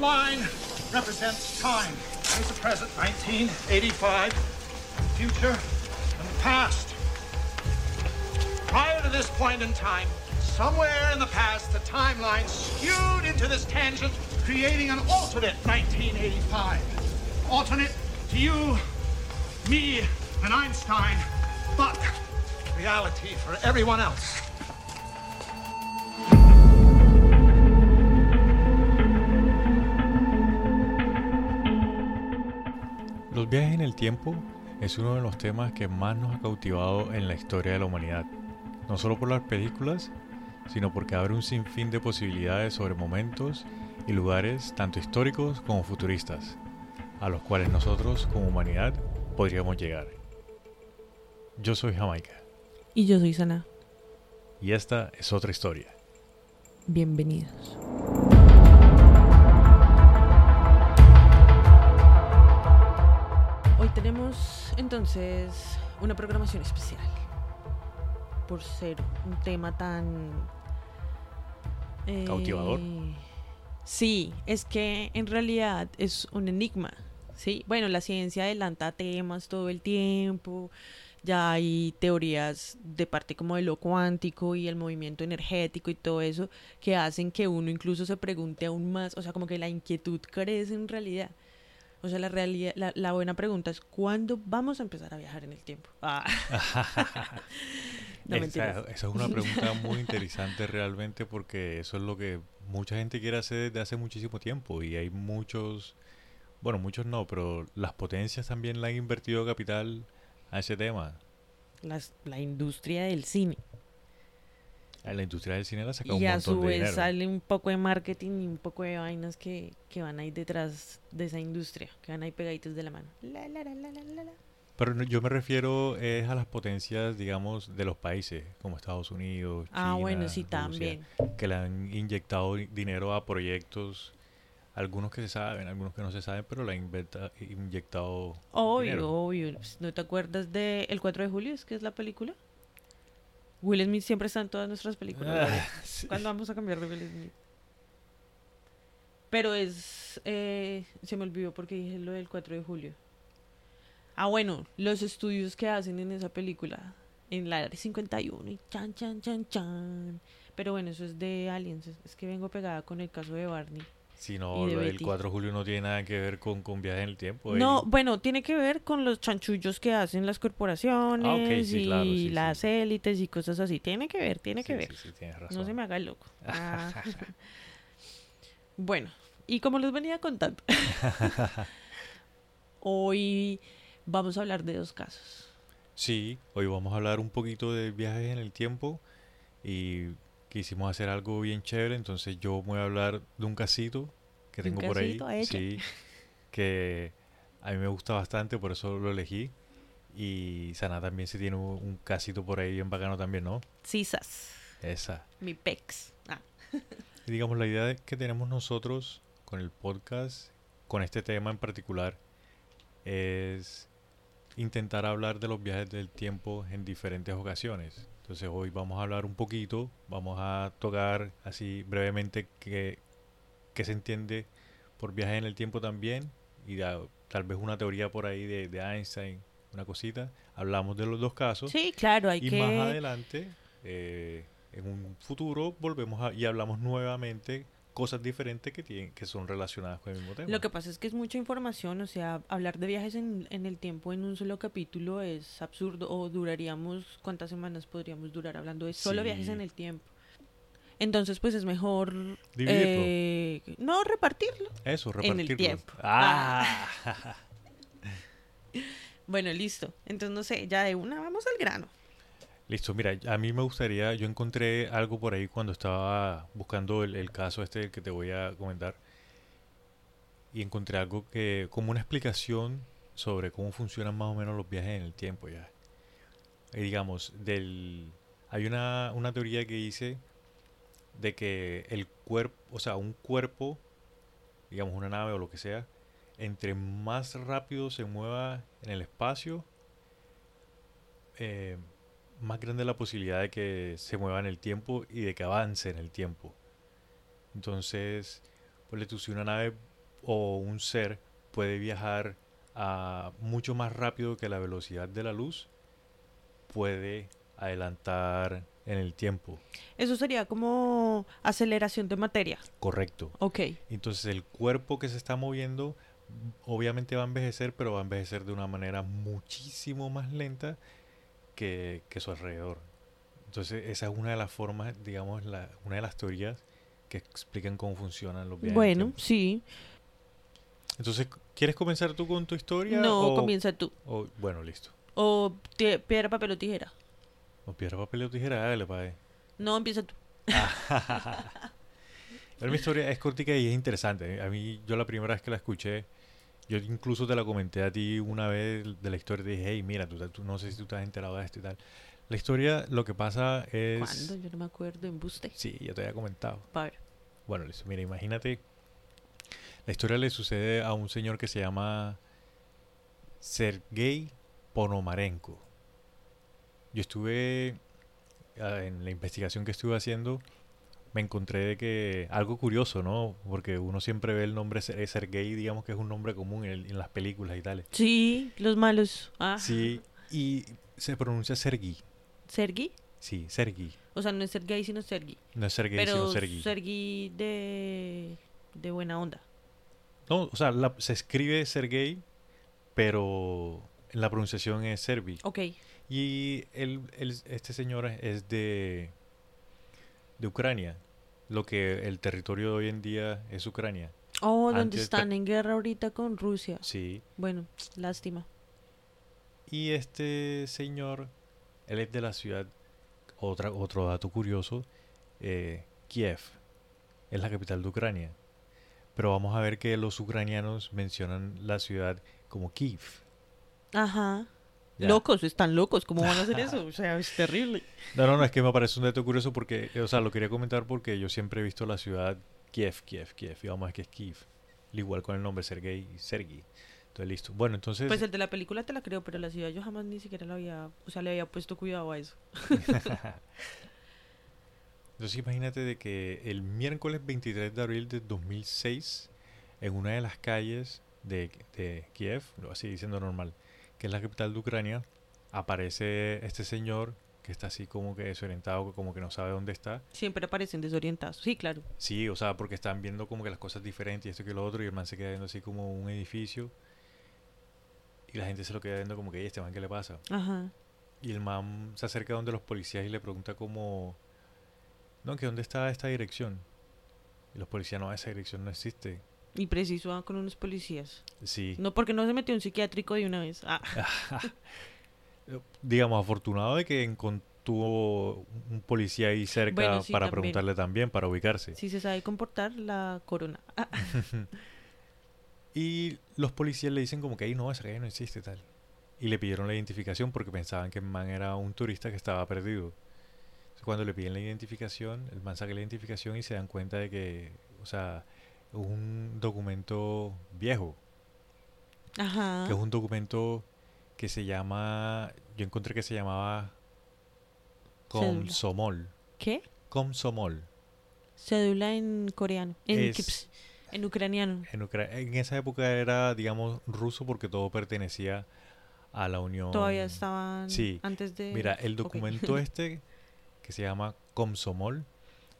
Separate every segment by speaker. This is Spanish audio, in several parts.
Speaker 1: Line represents time. There's the present, 1985, future, and the past. Prior to this point in time, somewhere in the past, the timeline skewed into this tangent, creating an alternate 1985. Alternate to you, me, and Einstein, but reality for everyone else.
Speaker 2: Tiempo es uno de los temas que más nos ha cautivado en la historia de la humanidad, no solo por las películas, sino porque abre un sinfín de posibilidades sobre momentos y lugares tanto históricos como futuristas, a los cuales nosotros como humanidad podríamos llegar. Yo soy Jamaica
Speaker 3: Y yo soy Sana.
Speaker 2: y esta es otra historia.
Speaker 3: Bienvenidos. Hoy tenemos entonces una programación especial. Por ser un tema tan... eh,
Speaker 2: Cautivador.
Speaker 3: Sí, es que en realidad es un enigma. Sí, bueno, la ciencia adelanta temas todo el tiempo. Ya hay teorías de parte como de lo cuántico y el movimiento energético y todo eso que hacen que uno incluso se pregunte aún más, o sea, como que la inquietud crece en realidad. O sea, la realidad, la, la buena pregunta es ¿cuándo vamos a empezar a viajar en el tiempo? Ah. no
Speaker 2: esa, es una pregunta muy interesante realmente porque eso es lo que mucha gente quiere hacer desde hace muchísimo tiempo y hay muchos, bueno, muchos no, pero las potencias también le han invertido capital a ese tema.
Speaker 3: Las- la industria del cine.
Speaker 2: A la industria del cine le ha sacado un
Speaker 3: Y a
Speaker 2: montón
Speaker 3: su
Speaker 2: de
Speaker 3: vez
Speaker 2: dinero.
Speaker 3: sale un poco de marketing y un poco de vainas que, que van ahí detrás de esa industria, que van ahí pegaditos de la mano. La, la, la, la, la, la, la.
Speaker 2: Pero no- yo me refiero es a las potencias, digamos, de los países, como Estados Unidos,
Speaker 3: Ah, bueno,
Speaker 2: China,
Speaker 3: sí,
Speaker 2: Rusia,
Speaker 3: también.
Speaker 2: que le han inyectado di- dinero a proyectos, algunos que se saben, algunos que no se saben, pero le han inyectado
Speaker 3: Obvio,
Speaker 2: dinero.
Speaker 3: obvio. Pues, ¿No te acuerdas de El 4 de julio? ¿Es que es la película? Will Smith siempre está en todas nuestras películas.
Speaker 2: Ah.
Speaker 3: ¿Cuándo vamos a cambiar de Will Smith? Pero es... eh, se me olvidó porque dije lo del 4 de julio. Ah, bueno, los estudios que hacen en esa película. En la área 51 y chan, chan, chan, chan. Pero bueno, eso es de Aliens. Es que vengo pegada con el caso de Barney.
Speaker 2: Si no, lo del
Speaker 3: Betty.
Speaker 2: 4 de julio no tiene nada que ver con, con viajes en el tiempo.
Speaker 3: No, bueno, tiene que ver con los chanchullos que hacen las corporaciones
Speaker 2: Ah, sí,
Speaker 3: y
Speaker 2: claro, sí, sí.
Speaker 3: las élites y cosas así. Tiene que ver, tiene que ver.
Speaker 2: sí, sí, tienes razón.
Speaker 3: No se me haga el loco. Ah. bueno, y como les venía contando, hoy vamos a hablar de dos casos.
Speaker 2: Sí, hoy vamos a hablar un poquito de viajes en el tiempo y quisimos hacer algo bien chévere, entonces yo voy a hablar de un casito que
Speaker 3: ¿De un
Speaker 2: tengo por ahí, sí, que a mí me gusta bastante, por eso lo elegí. Y Sana también se tiene un, un casito por ahí bien bacano también, ¿no?
Speaker 3: Cisas,
Speaker 2: Esa.
Speaker 3: mi pex. Ah,
Speaker 2: Y digamos, la idea que tenemos nosotros con el podcast, con este tema en particular, es intentar hablar de los viajes del tiempo en diferentes ocasiones. Entonces hoy vamos a hablar un poquito, vamos a tocar así brevemente qué, qué se entiende por viajes en el tiempo también y da- tal vez una teoría por ahí de, de Einstein, una cosita. Hablamos de los dos casos
Speaker 3: Sí, claro, hay
Speaker 2: y
Speaker 3: que...
Speaker 2: más adelante, eh, en un futuro, volvemos a, y hablamos nuevamente cosas diferentes que tienen que son relacionadas con el mismo tema.
Speaker 3: Lo que pasa es que es mucha información, o sea, hablar de viajes en, en el tiempo en un solo capítulo es absurdo, o duraríamos, ¿cuántas semanas podríamos durar hablando de solo viajes en el tiempo? Entonces, pues es mejor...
Speaker 2: Dividirlo.
Speaker 3: eh, no, repartirlo.
Speaker 2: Eso,
Speaker 3: en el
Speaker 2: repartirlo.
Speaker 3: tiempo.
Speaker 2: Ah.
Speaker 3: Bueno, listo. Entonces, no sé, ya de una vamos al grano.
Speaker 2: Listo, mira, a mí me gustaría, yo encontré algo por ahí cuando estaba buscando el, el caso este que te voy a comentar y encontré algo que, como una explicación sobre cómo funcionan más o menos los viajes en el tiempo ya. Y digamos, del, hay una, una teoría que dice de que el cuerpo, o sea, un cuerpo, digamos una nave o lo que sea, entre más rápido se mueva en el espacio, eh, más grande la posibilidad de que se mueva en el tiempo y de que avance en el tiempo. Entonces, pues tú, si una nave o un ser puede viajar a mucho más rápido que la velocidad de la luz, puede adelantar en el tiempo.
Speaker 3: Eso sería como aceleración de materia.
Speaker 2: Correcto.
Speaker 3: Ok.
Speaker 2: Entonces el cuerpo que se está moviendo obviamente va a envejecer, pero va a envejecer de una manera muchísimo más lenta que, que su alrededor. Entonces esa es una de las formas, digamos, la, una de las teorías que explican cómo funcionan los viajes.
Speaker 3: Bueno, sí.
Speaker 2: Entonces, ¿quieres comenzar tú con tu historia?
Speaker 3: No,
Speaker 2: o-
Speaker 3: comienza tú.
Speaker 2: o- bueno, listo.
Speaker 3: O piedra, papel o tijera.
Speaker 2: O piedra, papel o tijera, dale, padre.
Speaker 3: No, empieza tú.
Speaker 2: Pero mi historia es cortica y es interesante. A mí, yo la primera vez que la escuché, yo incluso te la comenté a ti una vez de la historia. Te dije, hey, mira, tú, tú- no sé si tú has enterado de esto y tal. La historia, lo que pasa es...
Speaker 3: ¿Cuándo? Yo no me acuerdo. Embuste.
Speaker 2: Sí, ya te había comentado.
Speaker 3: Ver.
Speaker 2: Bueno, listo. Mira, imagínate. La historia le sucede a un señor que se llama Sergei Ponomarenko. Yo estuve ah, en la investigación que estuve haciendo, me encontré de que algo curioso, ¿no? Porque uno siempre ve el nombre Ser- Sergei, digamos que es un nombre común en, el- en las películas y tales.
Speaker 3: Sí, los malos. Ah.
Speaker 2: Sí, y se pronuncia Sergi.
Speaker 3: ¿Sergi?
Speaker 2: Sí, Sergi.
Speaker 3: O sea, no es Sergei, sino Sergi.
Speaker 2: No es Sergei,
Speaker 3: Pero
Speaker 2: sino Sergi.
Speaker 3: Sergi de, de buena onda.
Speaker 2: No, o sea, la- se escribe Sergei, pero la pronunciación es Serbi.
Speaker 3: Ok.
Speaker 2: Y él, él- este señor es de, de Ucrania, lo que el territorio de hoy en día es Ucrania.
Speaker 3: Oh, donde están en guerra ahorita con Rusia.
Speaker 2: Sí.
Speaker 3: Bueno, lástima.
Speaker 2: Y este señor, él es de la ciudad, otra, otro dato curioso, eh, Kiev, es la capital de Ucrania. Pero vamos a ver que los ucranianos mencionan la ciudad como Kiev.
Speaker 3: Ajá.
Speaker 2: Ya.
Speaker 3: Locos, están locos. ¿Cómo van a hacer eso? O sea, es terrible.
Speaker 2: No, no, no, es que me parece un dato curioso porque, o sea, lo quería comentar porque yo siempre he visto la ciudad Kiev, Kiev, Kiev, y vamos a ver que es Kiev. Al Igual con el nombre Sergei y Sergi. Entonces, listo. Bueno, entonces,
Speaker 3: Pues el de la película te la creo, pero la ciudad yo jamás ni siquiera la había, o sea, le había puesto cuidado a eso.
Speaker 2: entonces imagínate de que el miércoles 23 de abril de 2006, en una de las calles de, de Kiev, así diciendo normal, que es la capital de Ucrania, aparece este señor que está así como que desorientado, como que no sabe dónde está.
Speaker 3: Siempre aparecen desorientados. Sí, claro.
Speaker 2: Sí, o sea, porque están viendo como que las cosas diferentes y esto que lo otro, y el man se queda viendo así como un edificio. Y la gente se lo queda viendo como que, "Ey, este man, ¿qué le pasa?
Speaker 3: Ajá.
Speaker 2: Y el man se acerca donde los policías y le pregunta como, no, que dónde está esta dirección. Y los policías, no, esa dirección no existe.
Speaker 3: Y preciso ah, con unos policías.
Speaker 2: Sí.
Speaker 3: No, porque no se metió un psiquiátrico de una vez. Ah,
Speaker 2: Digamos, afortunado de que encontró un policía ahí cerca
Speaker 3: Bueno, sí,
Speaker 2: para
Speaker 3: también.
Speaker 2: preguntarle también, para ubicarse.
Speaker 3: si se sabe comportar, la corona. Ah,
Speaker 2: Y los policías le dicen como que ahí no, esa calle no existe tal. Y le pidieron la identificación porque pensaban que el man era un turista que estaba perdido. Entonces, cuando le piden la identificación, el man saca la identificación y se dan cuenta de que, o sea, un documento viejo,
Speaker 3: Ajá.
Speaker 2: que es un documento que se llama, yo encontré que se llamaba
Speaker 3: Cédula.
Speaker 2: Komsomol.
Speaker 3: ¿Qué?
Speaker 2: Komsomol.
Speaker 3: Cédula en coreano. En,
Speaker 2: Es-
Speaker 3: en ucraniano.
Speaker 2: En, Ucra- en esa época era, digamos, ruso porque todo pertenecía a la Unión.
Speaker 3: Todavía estaban
Speaker 2: sí.
Speaker 3: antes de...
Speaker 2: Mira, el documento este, que se llama Komsomol,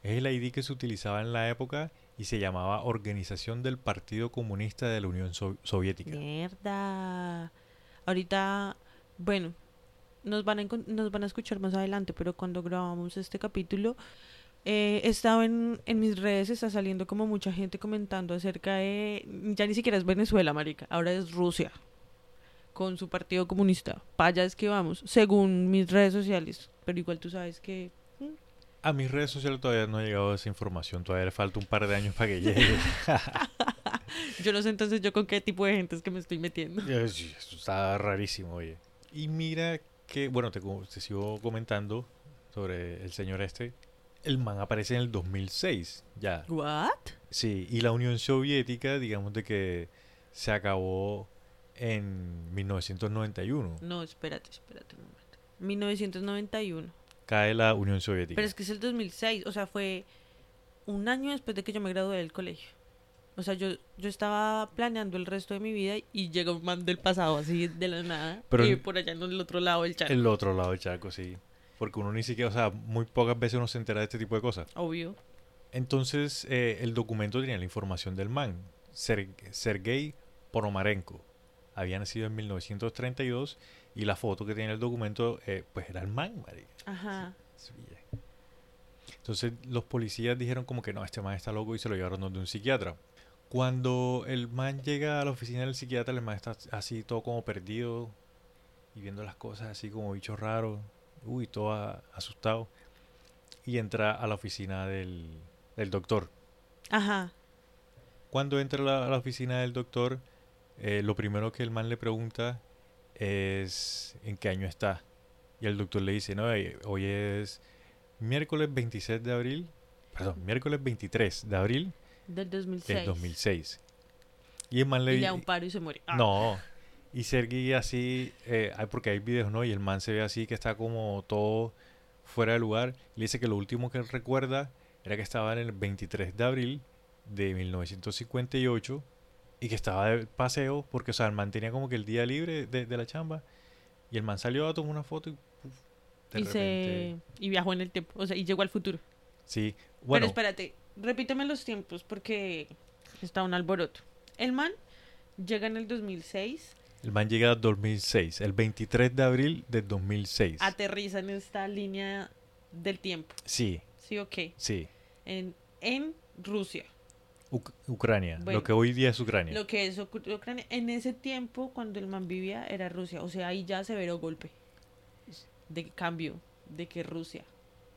Speaker 2: es el ID que se utilizaba en la época y se llamaba Organización del Partido Comunista de la Unión So- Soviética.
Speaker 3: Mierda. Ahorita, bueno, nos van, a, nos van a escuchar más adelante, pero cuando grabamos este capítulo, eh, estaba en, en mis redes, está saliendo como mucha gente comentando acerca de, ya ni siquiera es Venezuela, marica, ahora es Rusia, con su partido comunista. Para allá es que vamos, según mis redes sociales, pero igual tú sabes que...
Speaker 2: A mis redes sociales todavía no ha llegado esa información, todavía le falta un par de años para que llegue.
Speaker 3: Yo no sé entonces yo con qué tipo de gente es que me estoy metiendo.
Speaker 2: Eso está rarísimo, oye. Y mira que, bueno, te, te sigo comentando sobre el señor este. El man aparece en el 2006, ya.
Speaker 3: ¿What?
Speaker 2: Sí, y la Unión Soviética, digamos de que se acabó en 1991.
Speaker 3: No, espérate, espérate un momento. 1991.
Speaker 2: Cae la Unión Soviética.
Speaker 3: Pero es que es el 2006, o sea, fue un año después de que yo me gradué del colegio. O sea, yo, yo estaba planeando el resto de mi vida y llega un man del pasado así de la nada.
Speaker 2: Pero
Speaker 3: y por allá en el otro lado del charco.
Speaker 2: El otro lado del charco, sí. Porque uno ni siquiera, o sea, muy pocas veces uno se entera de este tipo de cosas.
Speaker 3: Obvio.
Speaker 2: Entonces, eh, el documento tenía la información del man. Ser- Sergei Ponomarenko. Había nacido en 1932 y la foto que tenía el documento, eh, pues era el man, marica.
Speaker 3: Ajá.
Speaker 2: Sí. Entonces los policías dijeron como que no, este man está loco y se lo llevaron donde un psiquiatra. Cuando el man llega a la oficina del psiquiatra, el man está así todo como perdido y viendo las cosas así como bicho raro, uy, todo a- asustado. Y entra a la oficina del, del doctor.
Speaker 3: Ajá.
Speaker 2: Cuando entra a la, a la oficina del doctor, eh, lo primero que el man le pregunta es en qué año está. Y el doctor le dice, no, eh, hoy es miércoles 26 de abril, perdón, miércoles 23 de abril
Speaker 3: Del 2006.
Speaker 2: del 2006. Y el man le
Speaker 3: Y le da
Speaker 2: di-
Speaker 3: un paro y se muere. Ah.
Speaker 2: No. Y Sergi así, eh, porque hay videos, ¿no? Y el man se ve así que está como todo fuera de lugar. Le dice que lo último que él recuerda era que estaba en el 23 de abril de 1958 y que estaba de paseo porque, o sea, el man tenía como que el día libre de, de la chamba y el man salió a tomar una foto y de
Speaker 3: y,
Speaker 2: repente...
Speaker 3: se... y viajó en el tiempo. O sea, y llegó al futuro.
Speaker 2: Sí,
Speaker 3: Pero
Speaker 2: bueno,
Speaker 3: espérate, repíteme los tiempos porque está un alboroto. El man llega en el 2006,
Speaker 2: el man llega a 2006, el 23 de abril del 2006.
Speaker 3: aterriza en esta línea del tiempo.
Speaker 2: Sí,
Speaker 3: Sí, ok.
Speaker 2: sí.
Speaker 3: En, en Rusia.
Speaker 2: Uc- Ucrania,
Speaker 3: Bueno,
Speaker 2: lo que hoy día es Ucrania.
Speaker 3: Lo que es Ucr- Ucrania. En ese tiempo, cuando el man vivía, era Rusia. O sea, ahí ya severo golpe de cambio de que Rusia.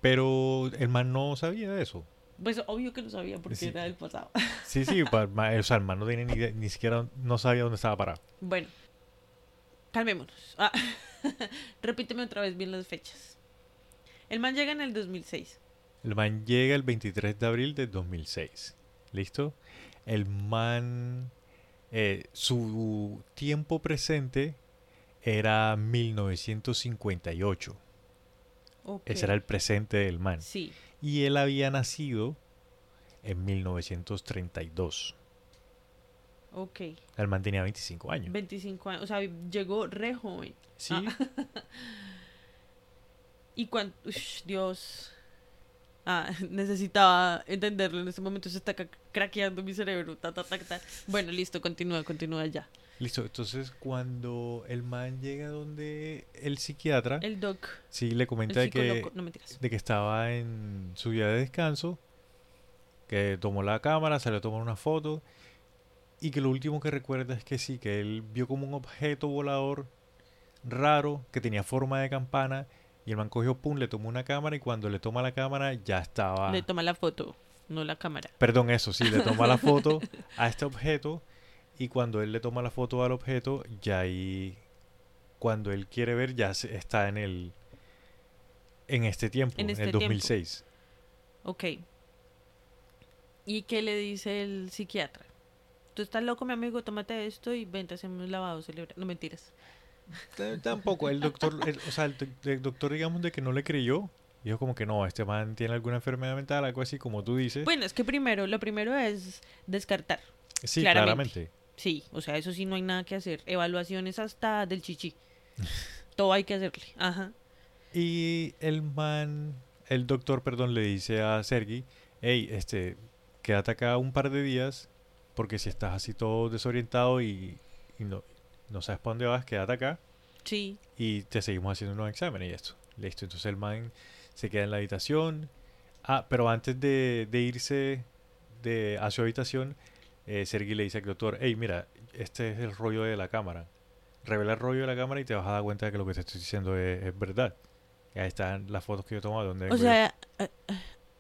Speaker 2: Pero el man no sabía de eso.
Speaker 3: Pues obvio que lo sabía porque
Speaker 2: Sí.
Speaker 3: era del pasado.
Speaker 2: Sí, sí, o sea, el man no tenía ni, idea- ni siquiera no sabía dónde estaba parado.
Speaker 3: Bueno, calmémonos. Ah, Repíteme otra vez bien las fechas. El man llega en el 2006.
Speaker 2: El man llega el 23 de abril del 2006. ¿Listo? El man, eh, su tiempo presente era 1958.
Speaker 3: Ok.
Speaker 2: Ese era el presente del man.
Speaker 3: Sí.
Speaker 2: Y él había nacido en 1932.
Speaker 3: Ok.
Speaker 2: El man tenía 25 años.
Speaker 3: 25 años. O sea, llegó re joven.
Speaker 2: Sí,
Speaker 3: Y cuando... Dios. Ah, necesitaba entenderlo. En este momento se está craqueando mi cerebro. Ta, ta, ta, ta. Bueno, listo. Continúa, continúa ya.
Speaker 2: listo. Entonces, cuando el man llega donde el psiquiatra,
Speaker 3: El doc.
Speaker 2: sí le comenta de que.
Speaker 3: No
Speaker 2: de que estaba en su día de descanso, que tomó la cámara, salió a tomar una foto, y que lo último que recuerda es que sí, que él vio como un objeto volador raro que tenía forma de campana, y el man cogió, pum, le tomó una cámara, y cuando le toma la cámara ya estaba...
Speaker 3: Le toma la foto, no la cámara.
Speaker 2: Perdón, eso, sí, le toma la foto a este objeto y cuando él le toma la foto al objeto, ya ahí, cuando él quiere ver, ya está en el, en este tiempo,
Speaker 3: En este
Speaker 2: el
Speaker 3: tiempo.
Speaker 2: 2006.
Speaker 3: Ok. ¿Y qué le dice el psiquiatra? Tú estás loco, mi amigo, tómate esto y vente, hacemos lavado cerebral. No mentiras.
Speaker 2: Tampoco, el doctor, el- o sea, el, doc- el doctor digamos de que no le creyó, dijo como que no, este man tiene alguna enfermedad mental, algo así como tú dices.
Speaker 3: Bueno, es que primero, lo primero es descartar.
Speaker 2: sí,
Speaker 3: claramente.
Speaker 2: claramente.
Speaker 3: Sí, o sea, eso sí no hay nada que hacer. Evaluaciones hasta del chichi. Todo hay que hacerle. Ajá.
Speaker 2: Y el man, el doctor, perdón, le dice a Sergi, hey, este, quédate acá un par de días, porque si estás así todo desorientado y, y no, no sabes para dónde vas, quédate acá
Speaker 3: Sí.
Speaker 2: y te seguimos haciendo unos exámenes y esto. Listo, entonces el man se queda en la habitación. Ah, pero antes de, de irse de, a su habitación, eh, Sergi le dice al doctor, hey, mira, este es el rollo de la cámara. Revela el rollo de la cámara y te vas a dar cuenta de que lo que te estoy diciendo es, es verdad. Y ahí están las fotos que yo he tomado. Donde
Speaker 3: O sea, eh, eh,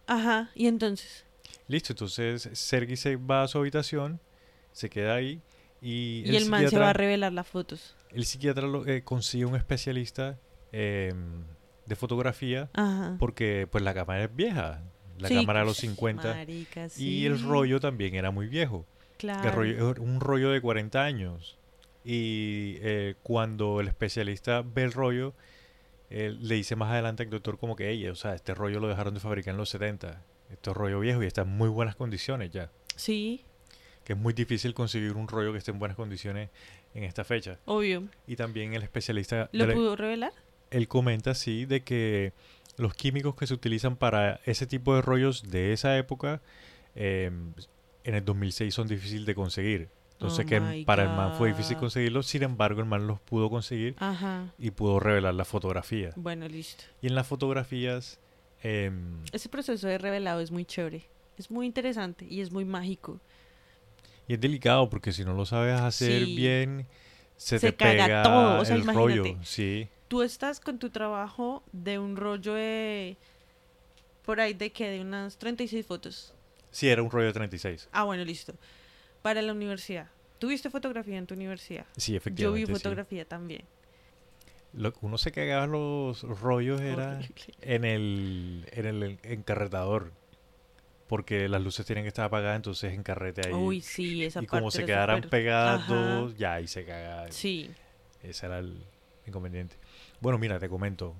Speaker 3: ajá. Y entonces,
Speaker 2: Listo, entonces Sergi se va a su habitación, se queda ahí y,
Speaker 3: y el, man se va a revelar las fotos.
Speaker 2: el psiquiatra lo- eh, consigue un especialista em, de fotografía
Speaker 3: Ajá.
Speaker 2: porque pues la cámara es vieja, la
Speaker 3: Sí,
Speaker 2: cámara de los
Speaker 3: pues,
Speaker 2: 50
Speaker 3: marica,
Speaker 2: y el rollo también era muy viejo,
Speaker 3: Claro.
Speaker 2: el rollo, un rollo de 40 años y eh, cuando el especialista ve el rollo, le dice más adelante al doctor como que, ella, o sea, este rollo lo dejaron de fabricar en los 70 Esto es rollo viejo y está en muy buenas condiciones ya.
Speaker 3: Sí,
Speaker 2: Que es muy difícil conseguir un rollo que esté en buenas condiciones en esta fecha.
Speaker 3: obvio.
Speaker 2: Y también el especialista,
Speaker 3: ¿Lo
Speaker 2: la-
Speaker 3: pudo revelar?
Speaker 2: él comenta, sí, de que los químicos que se utilizan para ese tipo de rollos de esa época eh, en el 2006 son difíciles de conseguir. Entonces
Speaker 3: Oh
Speaker 2: que para el man fue difícil
Speaker 3: God.
Speaker 2: conseguirlos, sin embargo el man los pudo conseguir
Speaker 3: Ajá.
Speaker 2: y pudo revelar la fotografía.
Speaker 3: Bueno, listo.
Speaker 2: Y en las fotografías, em,
Speaker 3: Ese proceso de revelado es muy chévere. Es muy interesante y es muy mágico.
Speaker 2: Y es delicado porque si no lo sabes hacer
Speaker 3: Sí.
Speaker 2: bien, se,
Speaker 3: Se
Speaker 2: te
Speaker 3: caga
Speaker 2: pega
Speaker 3: todo, o sea,
Speaker 2: el rollo. Sí,
Speaker 3: Tú estás con tu trabajo de un rollo de... Por ahí de que de unas 36 fotos.
Speaker 2: sí, era un rollo de 36.
Speaker 3: Ah, bueno, listo. Para la universidad. ¿Tuviste fotografía en tu universidad?
Speaker 2: Sí,
Speaker 3: Yo
Speaker 2: efectivamente.
Speaker 3: vi
Speaker 2: sí.
Speaker 3: fotografía también.
Speaker 2: Lo uno se cagaba los rollos era en el, en el encarretador. Porque las luces tienen que estar apagadas, entonces encarrete ahí.
Speaker 3: Uy, sí, esa
Speaker 2: y
Speaker 3: parte
Speaker 2: como se quedaran
Speaker 3: súper-
Speaker 2: pegadas
Speaker 3: Ajá.
Speaker 2: dos, ya ahí se caga.
Speaker 3: Sí.
Speaker 2: Ese era el inconveniente. Bueno, mira, te comento.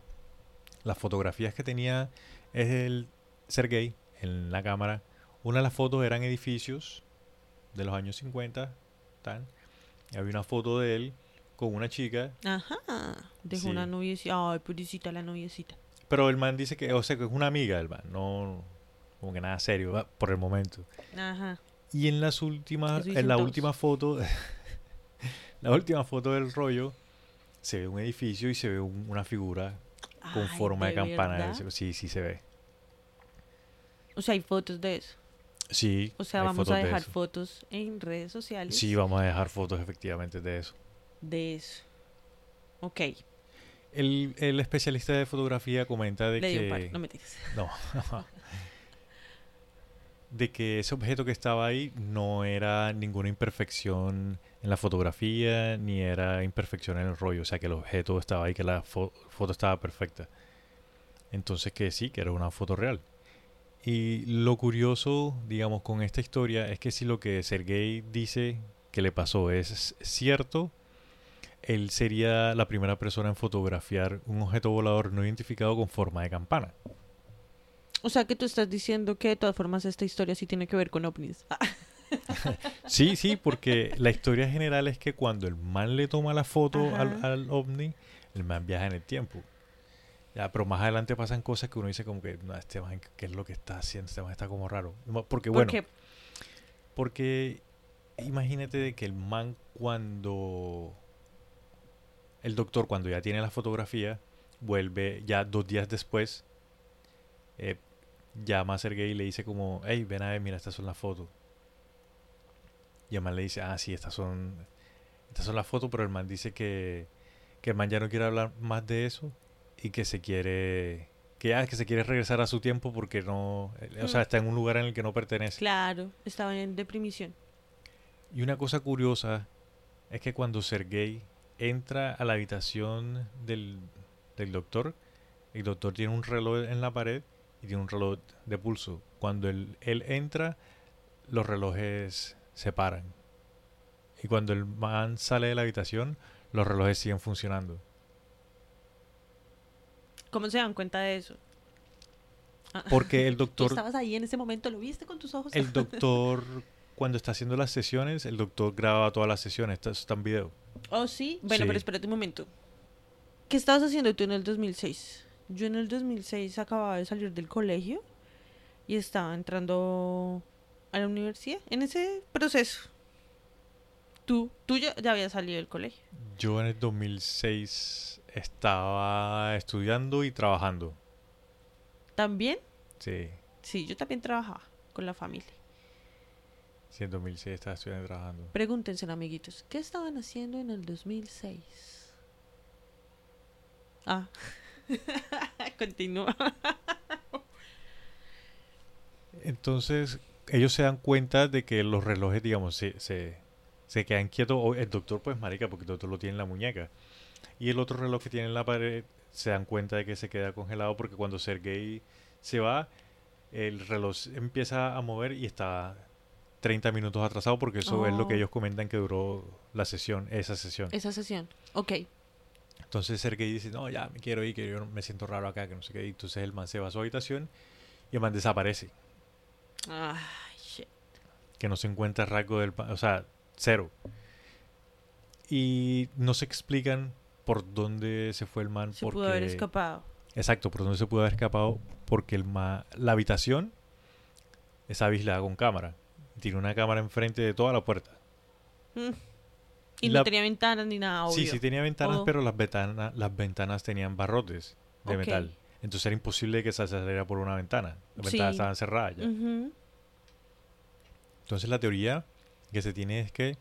Speaker 2: Las fotografías que tenía es el Sergey en la cámara. Una de las fotos eran edificios de los años 50. Tal. Y había una foto de él con una chica.
Speaker 3: Ajá. Dejó
Speaker 2: Sí.
Speaker 3: una noviecita. Ay, pobrecita la noviecita.
Speaker 2: Pero el man dice que, o sea, que es una amiga del man. No, como que nada serio por el momento.
Speaker 3: Ajá.
Speaker 2: Y en las últimas, en la última foto, la última foto del rollo, se ve un edificio y se ve un- una figura con
Speaker 3: Ay,
Speaker 2: forma de, campana.
Speaker 3: verdad?
Speaker 2: Sí, sí se ve.
Speaker 3: O sea, hay fotos de eso.
Speaker 2: Sí.
Speaker 3: O sea, vamos a
Speaker 2: de
Speaker 3: dejar fotos en redes sociales
Speaker 2: Sí, vamos a dejar fotos efectivamente de eso.
Speaker 3: de eso. Ok,
Speaker 2: El, el especialista de fotografía comenta de
Speaker 3: le dio
Speaker 2: que...
Speaker 3: un par, no me digas.
Speaker 2: No. de que ese objeto que estaba ahí no era ninguna imperfección en la fotografía, ni era imperfección en el rollo. O sea, que el objeto estaba ahí, que la fo- foto estaba perfecta. Entonces que sí, que era una foto real. Y lo curioso, digamos, con esta historia es que si lo que Sergei dice que le pasó es cierto, él sería la primera persona en fotografiar un objeto volador no identificado con forma de campana.
Speaker 3: O sea, que tú estás diciendo que de todas formas esta historia sí tiene que ver con ovnis. Ah,
Speaker 2: Sí, sí, porque la historia general es que cuando el man le toma la foto al, al ovni, el man viaja en el tiempo. Ya, pero más adelante pasan cosas que uno dice como que, no, este man, ¿qué es lo que está haciendo? Este man está como raro. Porque bueno,
Speaker 3: Porque,
Speaker 2: porque imagínate de que el man cuando... El doctor cuando ya tiene la fotografía, vuelve ya dos días después, eh, llama a Sergey y le dice como, hey, ven a ver, mira, estas son las fotos. Y el man le dice, ah, sí, estas son, estas son las fotos, pero el man dice que, que el man ya no quiere hablar más de eso y que se quiere, que ya, que se quiere regresar a su tiempo porque no, eh, o sea,
Speaker 3: Mm.
Speaker 2: está en un lugar en el que no pertenece.
Speaker 3: claro, estaba en deprimición.
Speaker 2: Y una cosa curiosa es que cuando Sergei entra a la habitación del, del doctor, el doctor tiene un reloj en la pared y tiene un reloj de pulso. Cuando él, él entra, los relojes se paran. Y cuando el man sale de la habitación, los relojes siguen funcionando.
Speaker 3: ¿Cómo se dan cuenta de eso? Ah,
Speaker 2: Porque el
Speaker 3: Tú
Speaker 2: doctor,
Speaker 3: estabas ahí en ese momento, ¿lo viste con tus ojos?
Speaker 2: el doctor, cuando está haciendo las sesiones, el doctor graba todas las sesiones. Esto está en video.
Speaker 3: Oh, sí. Bueno,
Speaker 2: Sí.
Speaker 3: pero espérate un momento. ¿Qué estabas haciendo tú en el 2006? Yo en el 2006 acababa de salir del colegio y estaba entrando a la universidad en ese proceso. Tú, tú ya, ya habías salido del colegio.
Speaker 2: Yo en el 2006 estaba estudiando y trabajando.
Speaker 3: ¿También?
Speaker 2: Sí,
Speaker 3: Sí, yo también trabajaba con la familia.
Speaker 2: sí, en 2006 estaba estudiando y trabajando.
Speaker 3: Pregúntense, amiguitos, ¿qué estaban haciendo en el 2006? Ah, continúa.
Speaker 2: Entonces, ellos se dan cuenta de que los relojes, digamos, se, se, se quedan quietos. O el doctor, pues, marica, porque el doctor lo tiene en la muñeca. Y el otro reloj que tiene en la pared, se dan cuenta de que se queda congelado porque cuando Sergei se va, el reloj empieza a mover y está 30 minutos atrasado porque eso es lo que
Speaker 3: Oh.
Speaker 2: ellos comentan que duró la sesión, esa sesión.
Speaker 3: Esa sesión. Ok.
Speaker 2: Entonces Sergey dice, no, ya me quiero ir, que yo me siento raro acá, que no sé qué. Y entonces el man se va a su habitación y el man desaparece.
Speaker 3: Ay, shit.
Speaker 2: que no se encuentra rasgo del... O sea, cero. Y no se explican por dónde se fue el man.
Speaker 3: Se
Speaker 2: porque...
Speaker 3: pudo haber escapado.
Speaker 2: Exacto, por dónde se pudo haber escapado. Porque el ma- la habitación está vigilada con cámara. Tiene una cámara enfrente de toda la puerta.
Speaker 3: Mm. Y
Speaker 2: La-
Speaker 3: no tenía ventanas ni nada, obvio.
Speaker 2: Sí, sí tenía ventanas,
Speaker 3: Oh.
Speaker 2: pero las, ventanas las ventanas tenían barrotes de metal. Entonces era imposible que se saliera por una ventana. Las
Speaker 3: Sí.
Speaker 2: ventanas estaban cerradas ya.
Speaker 3: Ujú.
Speaker 2: Entonces la teoría que se tiene es que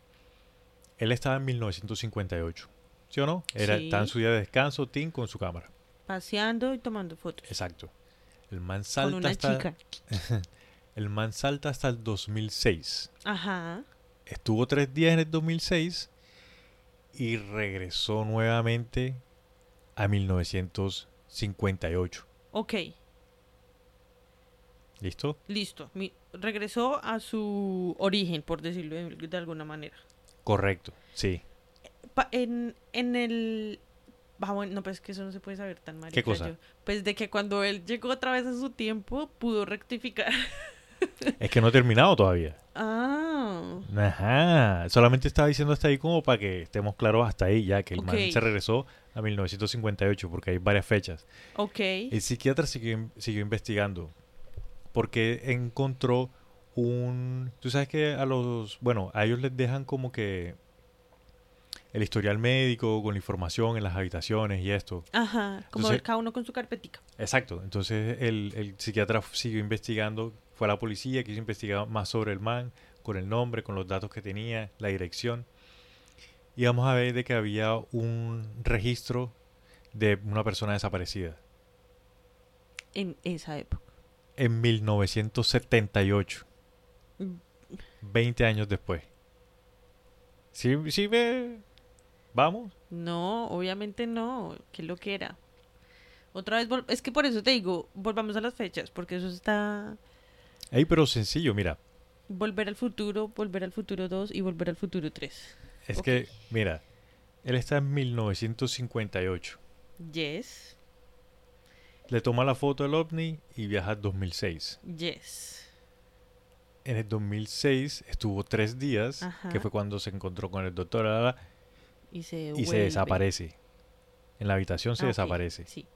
Speaker 2: él estaba en 1958. ¿Sí o no? Era,
Speaker 3: Sí.
Speaker 2: Estaba en su día de descanso, Tim, con su cámara.
Speaker 3: Paseando y tomando fotos.
Speaker 2: Exacto. El man
Speaker 3: Con
Speaker 2: salta
Speaker 3: una
Speaker 2: hasta
Speaker 3: chica.
Speaker 2: el man salta hasta el 2006.
Speaker 3: Ajá.
Speaker 2: Estuvo tres días en el 2006 y regresó nuevamente a 1958.
Speaker 3: Ok,
Speaker 2: ¿Listo?
Speaker 3: listo. Mi- regresó a su origen, por decirlo de, de alguna manera.
Speaker 2: Correcto, sí.
Speaker 3: Pa- en, en el... Ah, bueno, no, pues que eso no se puede saber tan mal.
Speaker 2: cosa?
Speaker 3: Pues de que cuando él llegó otra vez a su tiempo, pudo rectificar.
Speaker 2: Es que no he terminado todavía.
Speaker 3: ah,
Speaker 2: Ajá. Solamente estaba diciendo hasta ahí como para que estemos claros hasta ahí ya, que el man
Speaker 3: Ok.
Speaker 2: se regresó a 1958 porque hay varias fechas.
Speaker 3: ok.
Speaker 2: El psiquiatra siguió, siguió investigando porque encontró un... Tú sabes que a los... Bueno, a ellos les dejan como que el historial médico con la información en las habitaciones y esto.
Speaker 3: Ajá, como
Speaker 2: Entonces-
Speaker 3: cada uno con su carpetica.
Speaker 2: Exacto. Entonces el, el psiquiatra siguió investigando, fue a la policía, quiso investigar más sobre el man, con el nombre, con los datos que tenía, la dirección. Y vamos a ver de que había un registro de una persona desaparecida
Speaker 3: En esa época.
Speaker 2: en 1978,
Speaker 3: Mm.
Speaker 2: 20 años después. ¿Sí, sí ve? ¿Vamos?
Speaker 3: No, obviamente no. ¿Qué lo que era? Otra vez, es que por eso te digo, volvamos a las fechas, porque eso está...
Speaker 2: Ey, pero sencillo, mira.
Speaker 3: Volver al futuro, volver al futuro 2 y volver al futuro 3.
Speaker 2: Es que, mira, él está en 1958.
Speaker 3: Yes,
Speaker 2: Le toma la foto del ovni y viaja al 2006.
Speaker 3: yes.
Speaker 2: En el 2006 estuvo tres días,
Speaker 3: Ajá.
Speaker 2: que fue cuando se encontró con el doctor
Speaker 3: Y se
Speaker 2: y se
Speaker 3: vuelve.
Speaker 2: desaparece. En la habitación se
Speaker 3: Ah,
Speaker 2: desaparece.
Speaker 3: Sí.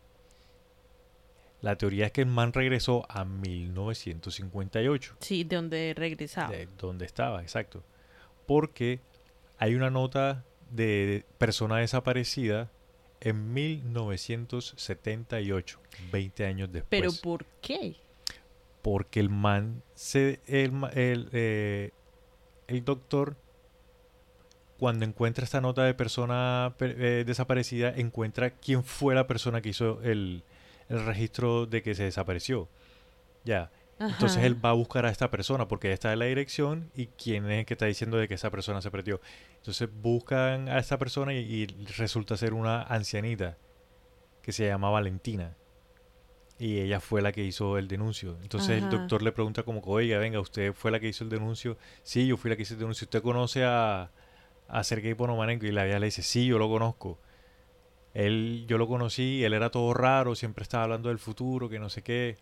Speaker 2: La teoría es que el man regresó a 1958,
Speaker 3: Sí, de donde regresaba.
Speaker 2: de donde estaba, exacto. Porque hay una nota de persona desaparecida en 1978, 20 años después.
Speaker 3: Pero ¿por qué?
Speaker 2: porque el man se el, eh, el doctor cuando encuentra esta nota de persona per- eh, desaparecida encuentra quién fue la persona que hizo el, el registro de que se desapareció ya entonces él va a buscar a esta persona porque está en la dirección y quién es el que está diciendo de que esa persona se perdió entonces buscan a esta persona y, y resulta ser una ancianita que se llama Valentina y ella fue la que hizo el denuncio. Entonces el doctor le pregunta como oiga, venga, usted fue la que hizo el denuncio. Sí, yo fui la que hizo el denuncio. ¿Usted conoce a, a Sergei Ponomarenko? Y la vieja le dice, sí, yo lo conozco. Él, yo lo conocí, él era todo raro, siempre estaba hablando del futuro, que no sé qué.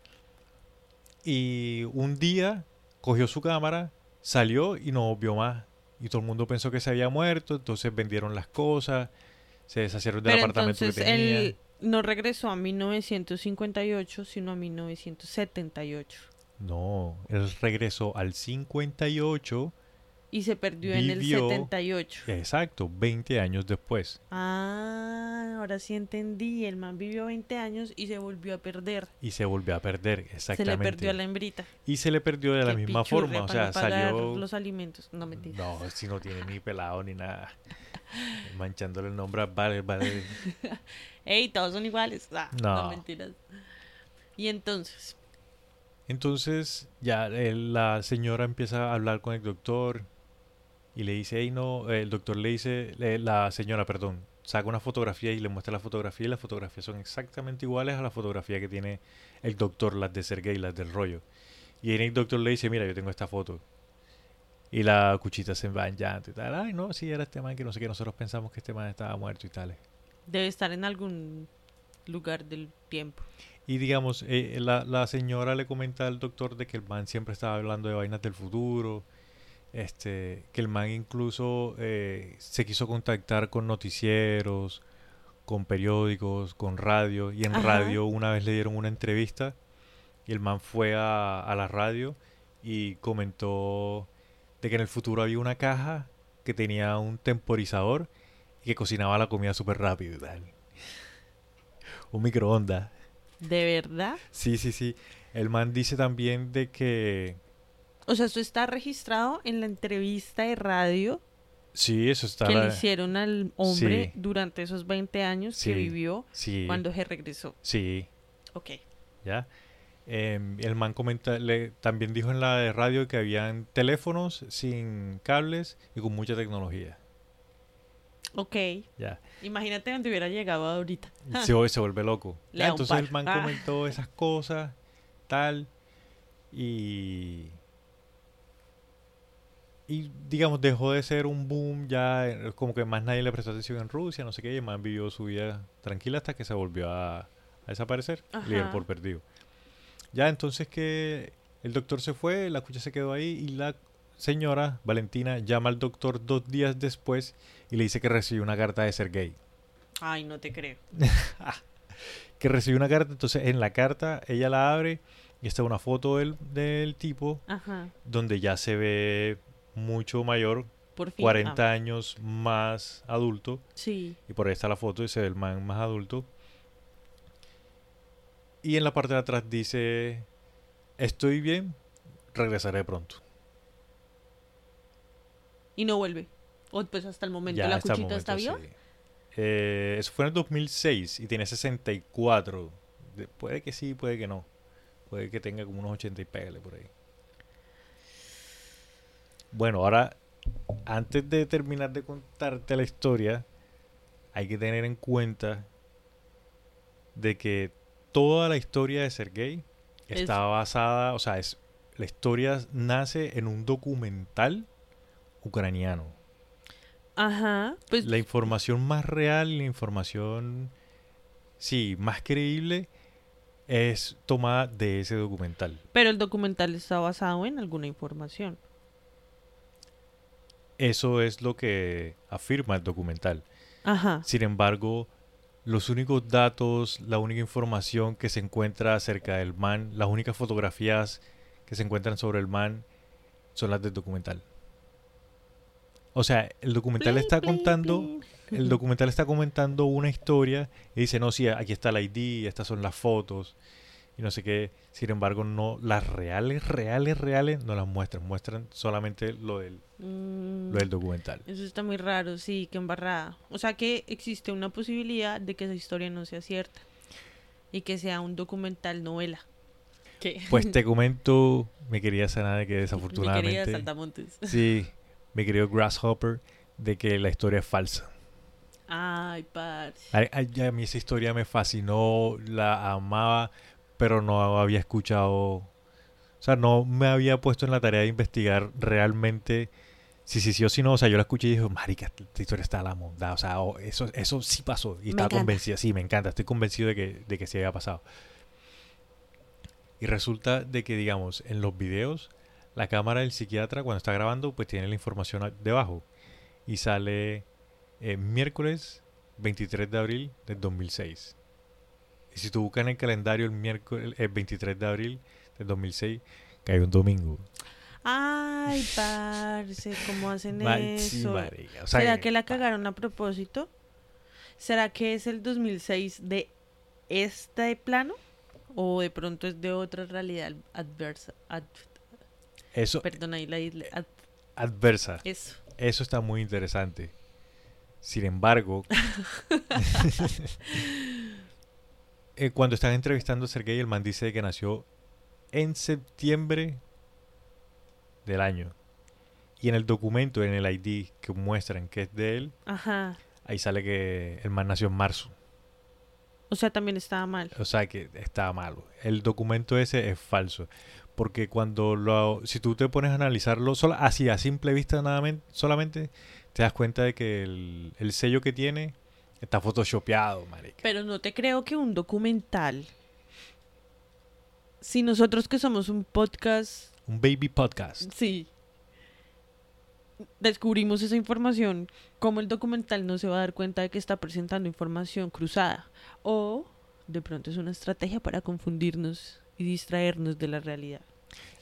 Speaker 2: Y un día cogió su cámara, salió y no vio más. Y todo el mundo pensó que se había muerto, entonces vendieron las cosas, se deshacieron del
Speaker 3: Pero
Speaker 2: apartamento
Speaker 3: entonces
Speaker 2: que tenía.
Speaker 3: él no regresó a 1958, sino a 1978.
Speaker 2: No, él regresó al 58,
Speaker 3: Y se perdió en el
Speaker 2: Vivió-
Speaker 3: 78.
Speaker 2: exacto, 20 años después.
Speaker 3: Ah, ahora sí entendí. El man vivió 20 años y se volvió a perder.
Speaker 2: Y se volvió a perder,
Speaker 3: Se
Speaker 2: exactamente.
Speaker 3: le perdió a la hembrita.
Speaker 2: Y se le perdió de la
Speaker 3: Qué
Speaker 2: misma forma, o sea, salió...
Speaker 3: los alimentos. No, mentira.
Speaker 2: No, si no tiene ni pelado ni nada. Manchándole el nombre a Vale, Vale.
Speaker 3: Ey, todos son iguales. Ah,
Speaker 2: No.
Speaker 3: no. mentiras. Y entonces,
Speaker 2: Entonces ya él- la señora empieza a hablar con el doctor y le dice, hey, no, el doctor le dice, le- la señora, perdón, saca una fotografía y le muestra la fotografía y las fotografías son exactamente iguales a la fotografía que tiene el doctor, las de Sergei, las del rollo. Y ahí el doctor le dice, mira, yo tengo esta foto. Y la cuchita se va en llanto y tal. Ay, no, sí, era este man que no sé qué, nosotros pensamos que este man estaba muerto y tal.
Speaker 3: debe estar en algún lugar del tiempo.
Speaker 2: Y digamos, eh, la, la señora le comenta al doctor de que el man siempre estaba hablando de vainas del futuro. Este, que el man incluso eh, se quiso contactar con noticieros, con periódicos, con radio. Y en
Speaker 3: Ajá.
Speaker 2: radio una vez le dieron una entrevista. Y el man fue a, a la radio y comentó de que en el futuro había una caja que tenía un temporizador y que cocinaba la comida súper rápido y tal. Un microondas.
Speaker 3: ¿De verdad?
Speaker 2: Sí, sí, sí. El man dice también de que...
Speaker 3: O sea, esto está registrado en la entrevista de radio
Speaker 2: Sí, eso está...
Speaker 3: que le hicieron al hombre
Speaker 2: Sí.
Speaker 3: durante esos 20 años
Speaker 2: Sí.
Speaker 3: que vivió
Speaker 2: Sí,
Speaker 3: cuando se regresó.
Speaker 2: sí,
Speaker 3: Ok.
Speaker 2: ya. Em, el man comenta, le, también dijo en la de radio que habían teléfonos sin cables y con mucha tecnología.
Speaker 3: Ok.
Speaker 2: Ya.
Speaker 3: Imagínate donde hubiera llegado ahorita.
Speaker 2: se, se vuelve loco. Ya, entonces el man
Speaker 3: Ah.
Speaker 2: comentó esas cosas, tal, y... Y digamos, dejó de ser un boom, ya eh, como que más nadie le prestó atención en Rusia, no sé qué, y man vivió su vida tranquila hasta que se volvió a, a desaparecer, líder por perdido. Ya entonces que el doctor se fue, la cucha se quedó ahí y la señora Valentina llama al doctor dos días después y le dice que recibió una carta de Sergei.
Speaker 3: Ay, no te creo.
Speaker 2: que recibió una carta, entonces en la carta ella la abre y está una foto del, del tipo
Speaker 3: Ajá.
Speaker 2: donde ya se ve mucho mayor,
Speaker 3: Por fin.
Speaker 2: 40
Speaker 3: Ah,
Speaker 2: años más adulto,
Speaker 3: sí.
Speaker 2: y por ahí está la foto y se ve el man más adulto. Y en la parte de atrás dice, estoy bien, regresaré pronto.
Speaker 3: Y no vuelve. O pues hasta el momento
Speaker 2: Ya
Speaker 3: la
Speaker 2: el
Speaker 3: cuchita está viva.
Speaker 2: sí. Eh, eso fue en el 2006 y tiene 64. De- puede que sí, puede que no. Puede que tenga como unos 80 y pégale por ahí. Bueno, ahora, antes de terminar de contarte la historia, hay que tener en cuenta de que toda la historia de Sergei
Speaker 3: Es-
Speaker 2: está basada, o sea, es, la historia nace en un documental ucraniano.
Speaker 3: Ajá. Pues
Speaker 2: La información más real la información, sí, más creíble es tomada de ese documental.
Speaker 3: Pero el documental está basado en alguna información.
Speaker 2: Eso es lo que afirma el documental.
Speaker 3: Ajá.
Speaker 2: Sin embargo, los únicos datos, la única información que se encuentra acerca del man, las únicas fotografías que se encuentran sobre el man son las del documental. O sea, el documental está contando el documental está comentando una historia y dice, no, sí, aquí está el ID, estas son las fotos y no sé qué. Sin embargo, no las reales, reales, reales no las muestran. Muestran solamente lo del,
Speaker 3: Mm,
Speaker 2: lo del documental.
Speaker 3: Eso está muy raro, sí, que embarrada. O sea que existe una posibilidad de que esa historia no sea cierta. Y que sea un documental novela. ¿Qué?
Speaker 2: Pues te comento, mi querida Sana, de que
Speaker 3: Mi querida
Speaker 2: desafortunadamente...
Speaker 3: Saltamontes.
Speaker 2: Sí, mi querido Grasshopper, de que la historia es falsa.
Speaker 3: Ay, parce.
Speaker 2: A, a- a mí esa historia me fascinó, la amaba, pero no había escuchado, o sea, no me había puesto en la tarea de investigar realmente si sí, sí o si no. O sea, yo la escuché y dije, marica, esta historia está a la monda. O sea, eso, eso sí pasó. Y
Speaker 3: Me
Speaker 2: estaba
Speaker 3: encanta.
Speaker 2: convencida, sí, me encanta, estoy convencido de que, de que sí había pasado. Y resulta de que, digamos, en los videos, la cámara del psiquiatra cuando está grabando, pues tiene la información debajo. Y sale eh, miércoles 23 de abril del 2006. Y si tú buscas en el calendario el miércoles el 23 de abril del 2006, cae un domingo.
Speaker 3: Ay, parce, ¿cómo hacen eso?
Speaker 2: marica, o sea,
Speaker 3: ¿Será que la cagaron a propósito? ¿Será que es el 2006 de este plano? ¿O de pronto es de otra realidad adversa? ad-
Speaker 2: Eso,
Speaker 3: perdón, ahí la isla. ad-
Speaker 2: adversa.
Speaker 3: eso.
Speaker 2: Eso está muy interesante. Sin embargo, eh, cuando están entrevistando a Sergei, el man dice que nació en septiembre del año. Y en el documento, en el ID que muestran que es de él,
Speaker 3: Ajá.
Speaker 2: ahí sale que el man nació en marzo.
Speaker 3: O sea, también estaba mal.
Speaker 2: O sea que está malo. El documento ese es falso. Porque cuando lo, si tú te pones a analizarlo solo, así a simple vista nada men- solamente, te das cuenta de que el, el sello que tiene está photoshopeado, marica.
Speaker 3: Pero no te creo que un documental si nosotros que somos un podcast,
Speaker 2: Un baby podcast.
Speaker 3: sí, descubrimos esa información, ¿cómo el documental no se va a dar cuenta de que está presentando información cruzada? O de pronto es una estrategia para confundirnos y distraernos de la realidad,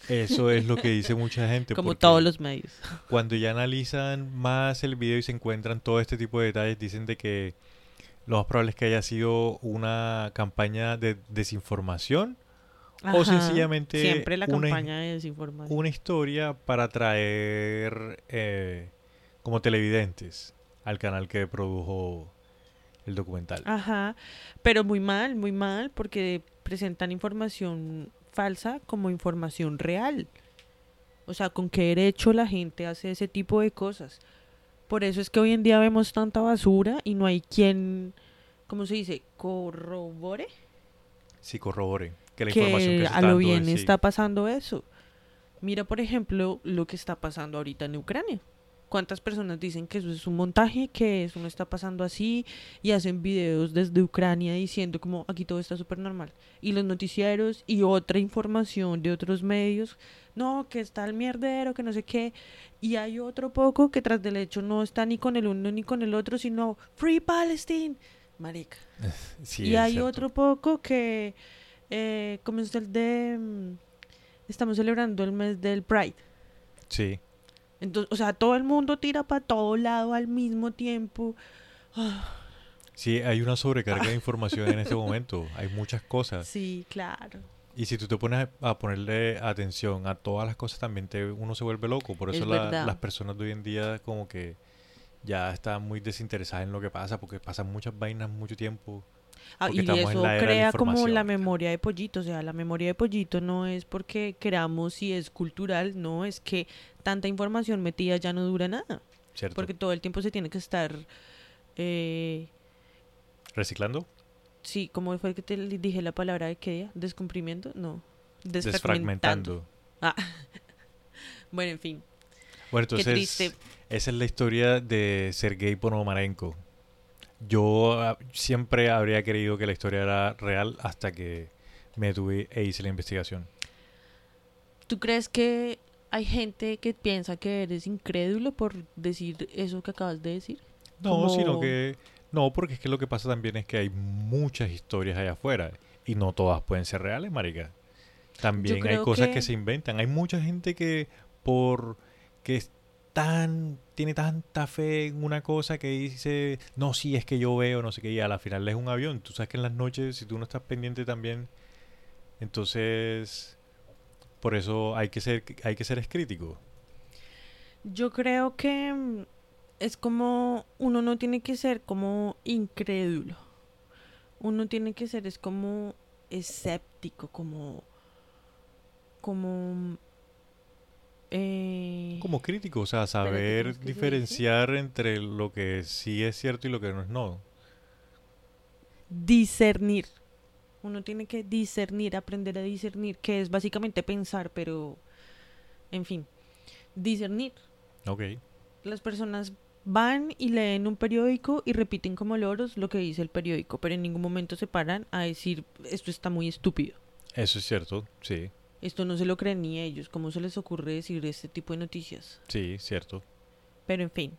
Speaker 2: Eso es lo que dice mucha gente.
Speaker 3: como todos los medios.
Speaker 2: Cuando ya analizan más el video y se encuentran todo este tipo de detalles, dicen de que lo más probable es que haya sido una campaña de desinformación o
Speaker 3: Ajá,
Speaker 2: sencillamente
Speaker 3: Siempre la
Speaker 2: una-
Speaker 3: campaña de desinformación.
Speaker 2: una historia para atraer eh, como televidentes al canal que produjo el documental.
Speaker 3: Ajá, pero muy mal, muy mal, porque presentan información falsa como información real. O sea, ¿con qué derecho la gente hace ese tipo de cosas? Por eso es que hoy en día vemos tanta basura y no hay quien, ¿cómo se dice? Corrobore
Speaker 2: Sí, corrobore que la información que se
Speaker 3: a lo bien
Speaker 2: sí.
Speaker 3: está pasando eso. Mira, por ejemplo, lo que está pasando ahorita en Ucrania. ¿Cuántas personas dicen que eso es un montaje, que eso no está pasando así y hacen videos desde Ucrania diciendo como aquí todo está súper normal? Y los noticieros y otra información de otros medios, no, que está el mierdero, que no sé qué. Y hay otro poco que tras del hecho no está ni con el uno ni con el otro, sino Free Palestine. Marica.
Speaker 2: Sí,
Speaker 3: Y hay
Speaker 2: cierto.
Speaker 3: otro poco que, eh, como es el de... mm, Estamos celebrando el mes del Pride.
Speaker 2: Sí.
Speaker 3: Entonces, o sea, todo el mundo tira para todo lado al mismo tiempo.
Speaker 2: Sí, hay una sobrecarga de información en este momento. Hay muchas cosas.
Speaker 3: Sí, claro.
Speaker 2: Y si tú te pones a ponerle atención a todas las cosas, también te, uno se vuelve loco. Por
Speaker 3: Es
Speaker 2: eso la- las personas de hoy en día como que ya están muy desinteresadas en lo que pasa, porque pasan muchas vainas mucho tiempo.
Speaker 3: Ah, y eso
Speaker 2: la
Speaker 3: crea como la memoria de pollito. O sea, la memoria de pollito no es porque queramos si es cultural, no, es que tanta información metida ya no dura nada.
Speaker 2: ¿Cierto?
Speaker 3: Porque todo el tiempo se tiene que estar... Eh,
Speaker 2: ¿Reciclando?
Speaker 3: sí, ¿cómo fue que te dije la palabra de qué día? ¿Descomprimiendo? No. Desfragmentando.
Speaker 2: Desfragmentando.
Speaker 3: Ah. bueno, en fin.
Speaker 2: Bueno, entonces, esa es la historia de Sergei Ponomarenko. Yo ah, siempre habría creído que la historia era real hasta que me detuve e hice la investigación.
Speaker 3: ¿Tú crees que hay gente que piensa que eres incrédulo por decir eso que acabas de decir?
Speaker 2: No, sino que... No, porque es que lo que pasa también es que hay muchas historias allá afuera y no todas pueden ser reales, marica. También hay cosas que...
Speaker 3: que-
Speaker 2: se inventan. Hay mucha gente que por que tan tiene tanta fe en una cosa que dice, no, sí, es que yo veo, no sé qué, y a la final es un avión. Tú sabes que en las noches, si tú no estás pendiente también, entonces, por eso hay que ser, hay que ser crítico.
Speaker 3: Yo creo que mm, es como uno no tiene que ser como incrédulo. Uno tiene que ser es como escéptico, como como eh,
Speaker 2: Como crítico, o sea,
Speaker 3: Espérate, ¿cómo
Speaker 2: saber diferenciar entre lo que sí es cierto y lo que no es no.
Speaker 3: discernir. Uno tiene que discernir, aprender a discernir, que es básicamente pensar, pero en fin, discernir.
Speaker 2: Ok.
Speaker 3: Las personas van y leen un periódico y repiten como loros lo que dice el periódico, pero en ningún momento se paran a decir esto está muy estúpido.
Speaker 2: Eso es cierto, sí,
Speaker 3: Esto no se lo creen ni ellos. ¿Cómo se les ocurre decir este tipo de noticias?
Speaker 2: sí, cierto.
Speaker 3: Pero en fin,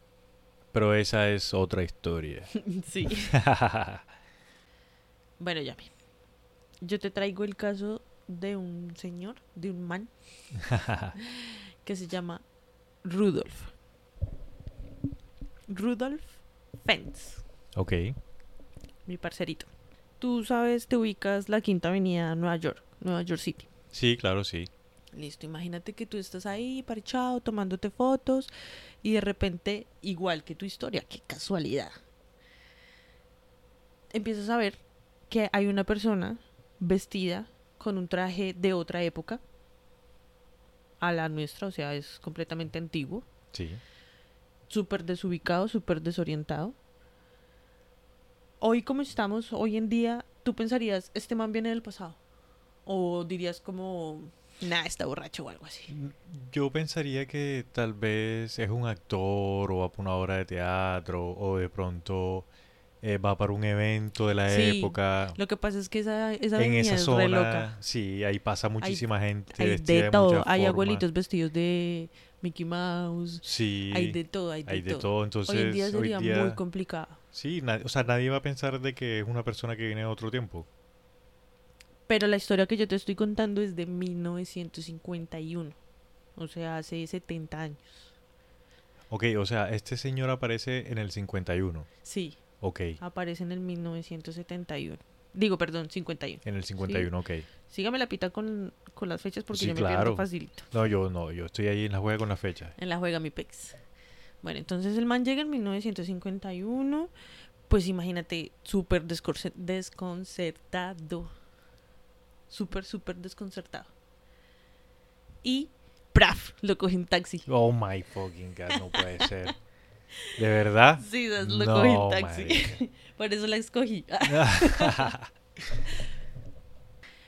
Speaker 2: Pero esa es otra historia.
Speaker 3: sí. Bueno, ya Yo te traigo el caso de un señor, de un man, que se llama Rudolf. Rudolf Fentz,
Speaker 2: ok,
Speaker 3: mi parcerito. Tú sabes, te ubicas la Quinta Avenida Nueva York, Nueva York City.
Speaker 2: Sí, claro, sí.
Speaker 3: Listo, imagínate que tú estás ahí parchado, tomándote fotos y de repente, igual que tu historia, qué casualidad. Empiezas a ver que hay una persona vestida con un traje de otra época a la nuestra, o sea, es completamente antiguo,
Speaker 2: Sí.
Speaker 3: súper desubicado, súper desorientado. Hoy como estamos, hoy en día, tú pensarías, este man viene del pasado. O dirías como, nah, está borracho o algo así.
Speaker 2: Yo pensaría que tal vez es un actor o va por una obra de teatro o de pronto eh, va para un evento de la
Speaker 3: Sí,
Speaker 2: época.
Speaker 3: Lo que pasa es que esa, esa
Speaker 2: En esa
Speaker 3: es re loca.
Speaker 2: zona, sí, ahí pasa muchísima gente
Speaker 3: Hay
Speaker 2: vestida
Speaker 3: de todo. Hay
Speaker 2: formas.
Speaker 3: abuelitos vestidos de Mickey Mouse.
Speaker 2: Sí,
Speaker 3: Hay de todo, hay de,
Speaker 2: hay de
Speaker 3: todo.
Speaker 2: todo. Entonces,
Speaker 3: Hoy en día sería muy
Speaker 2: día-
Speaker 3: complicado.
Speaker 2: Sí, o sea, nadie va a pensar de que es una persona que viene de otro tiempo.
Speaker 3: Pero la historia que yo te estoy contando es de 1951. O sea, hace 70 años.
Speaker 2: Ok, o sea, este señor aparece en el 51.
Speaker 3: Sí,
Speaker 2: Ok,
Speaker 3: aparece en el 1971. Digo, perdón, 51.
Speaker 2: en el 51, ok.
Speaker 3: Sígame la pita con, con las fechas porque
Speaker 2: Sí,
Speaker 3: yo me
Speaker 2: claro.
Speaker 3: pierdo facilito.
Speaker 2: No, yo no, yo estoy ahí en la juega con la fecha.
Speaker 3: En la juega mi pex. Bueno, entonces el man llega en 1951. Pues imagínate, súper desconcertado. Súper, súper desconcertado. Y, ¡praf! Lo coge en taxi.
Speaker 2: Oh my fucking god, no puede ser. ¿De verdad?
Speaker 3: Sí, lo
Speaker 2: No,
Speaker 3: coge en taxi. Por eso la escogí.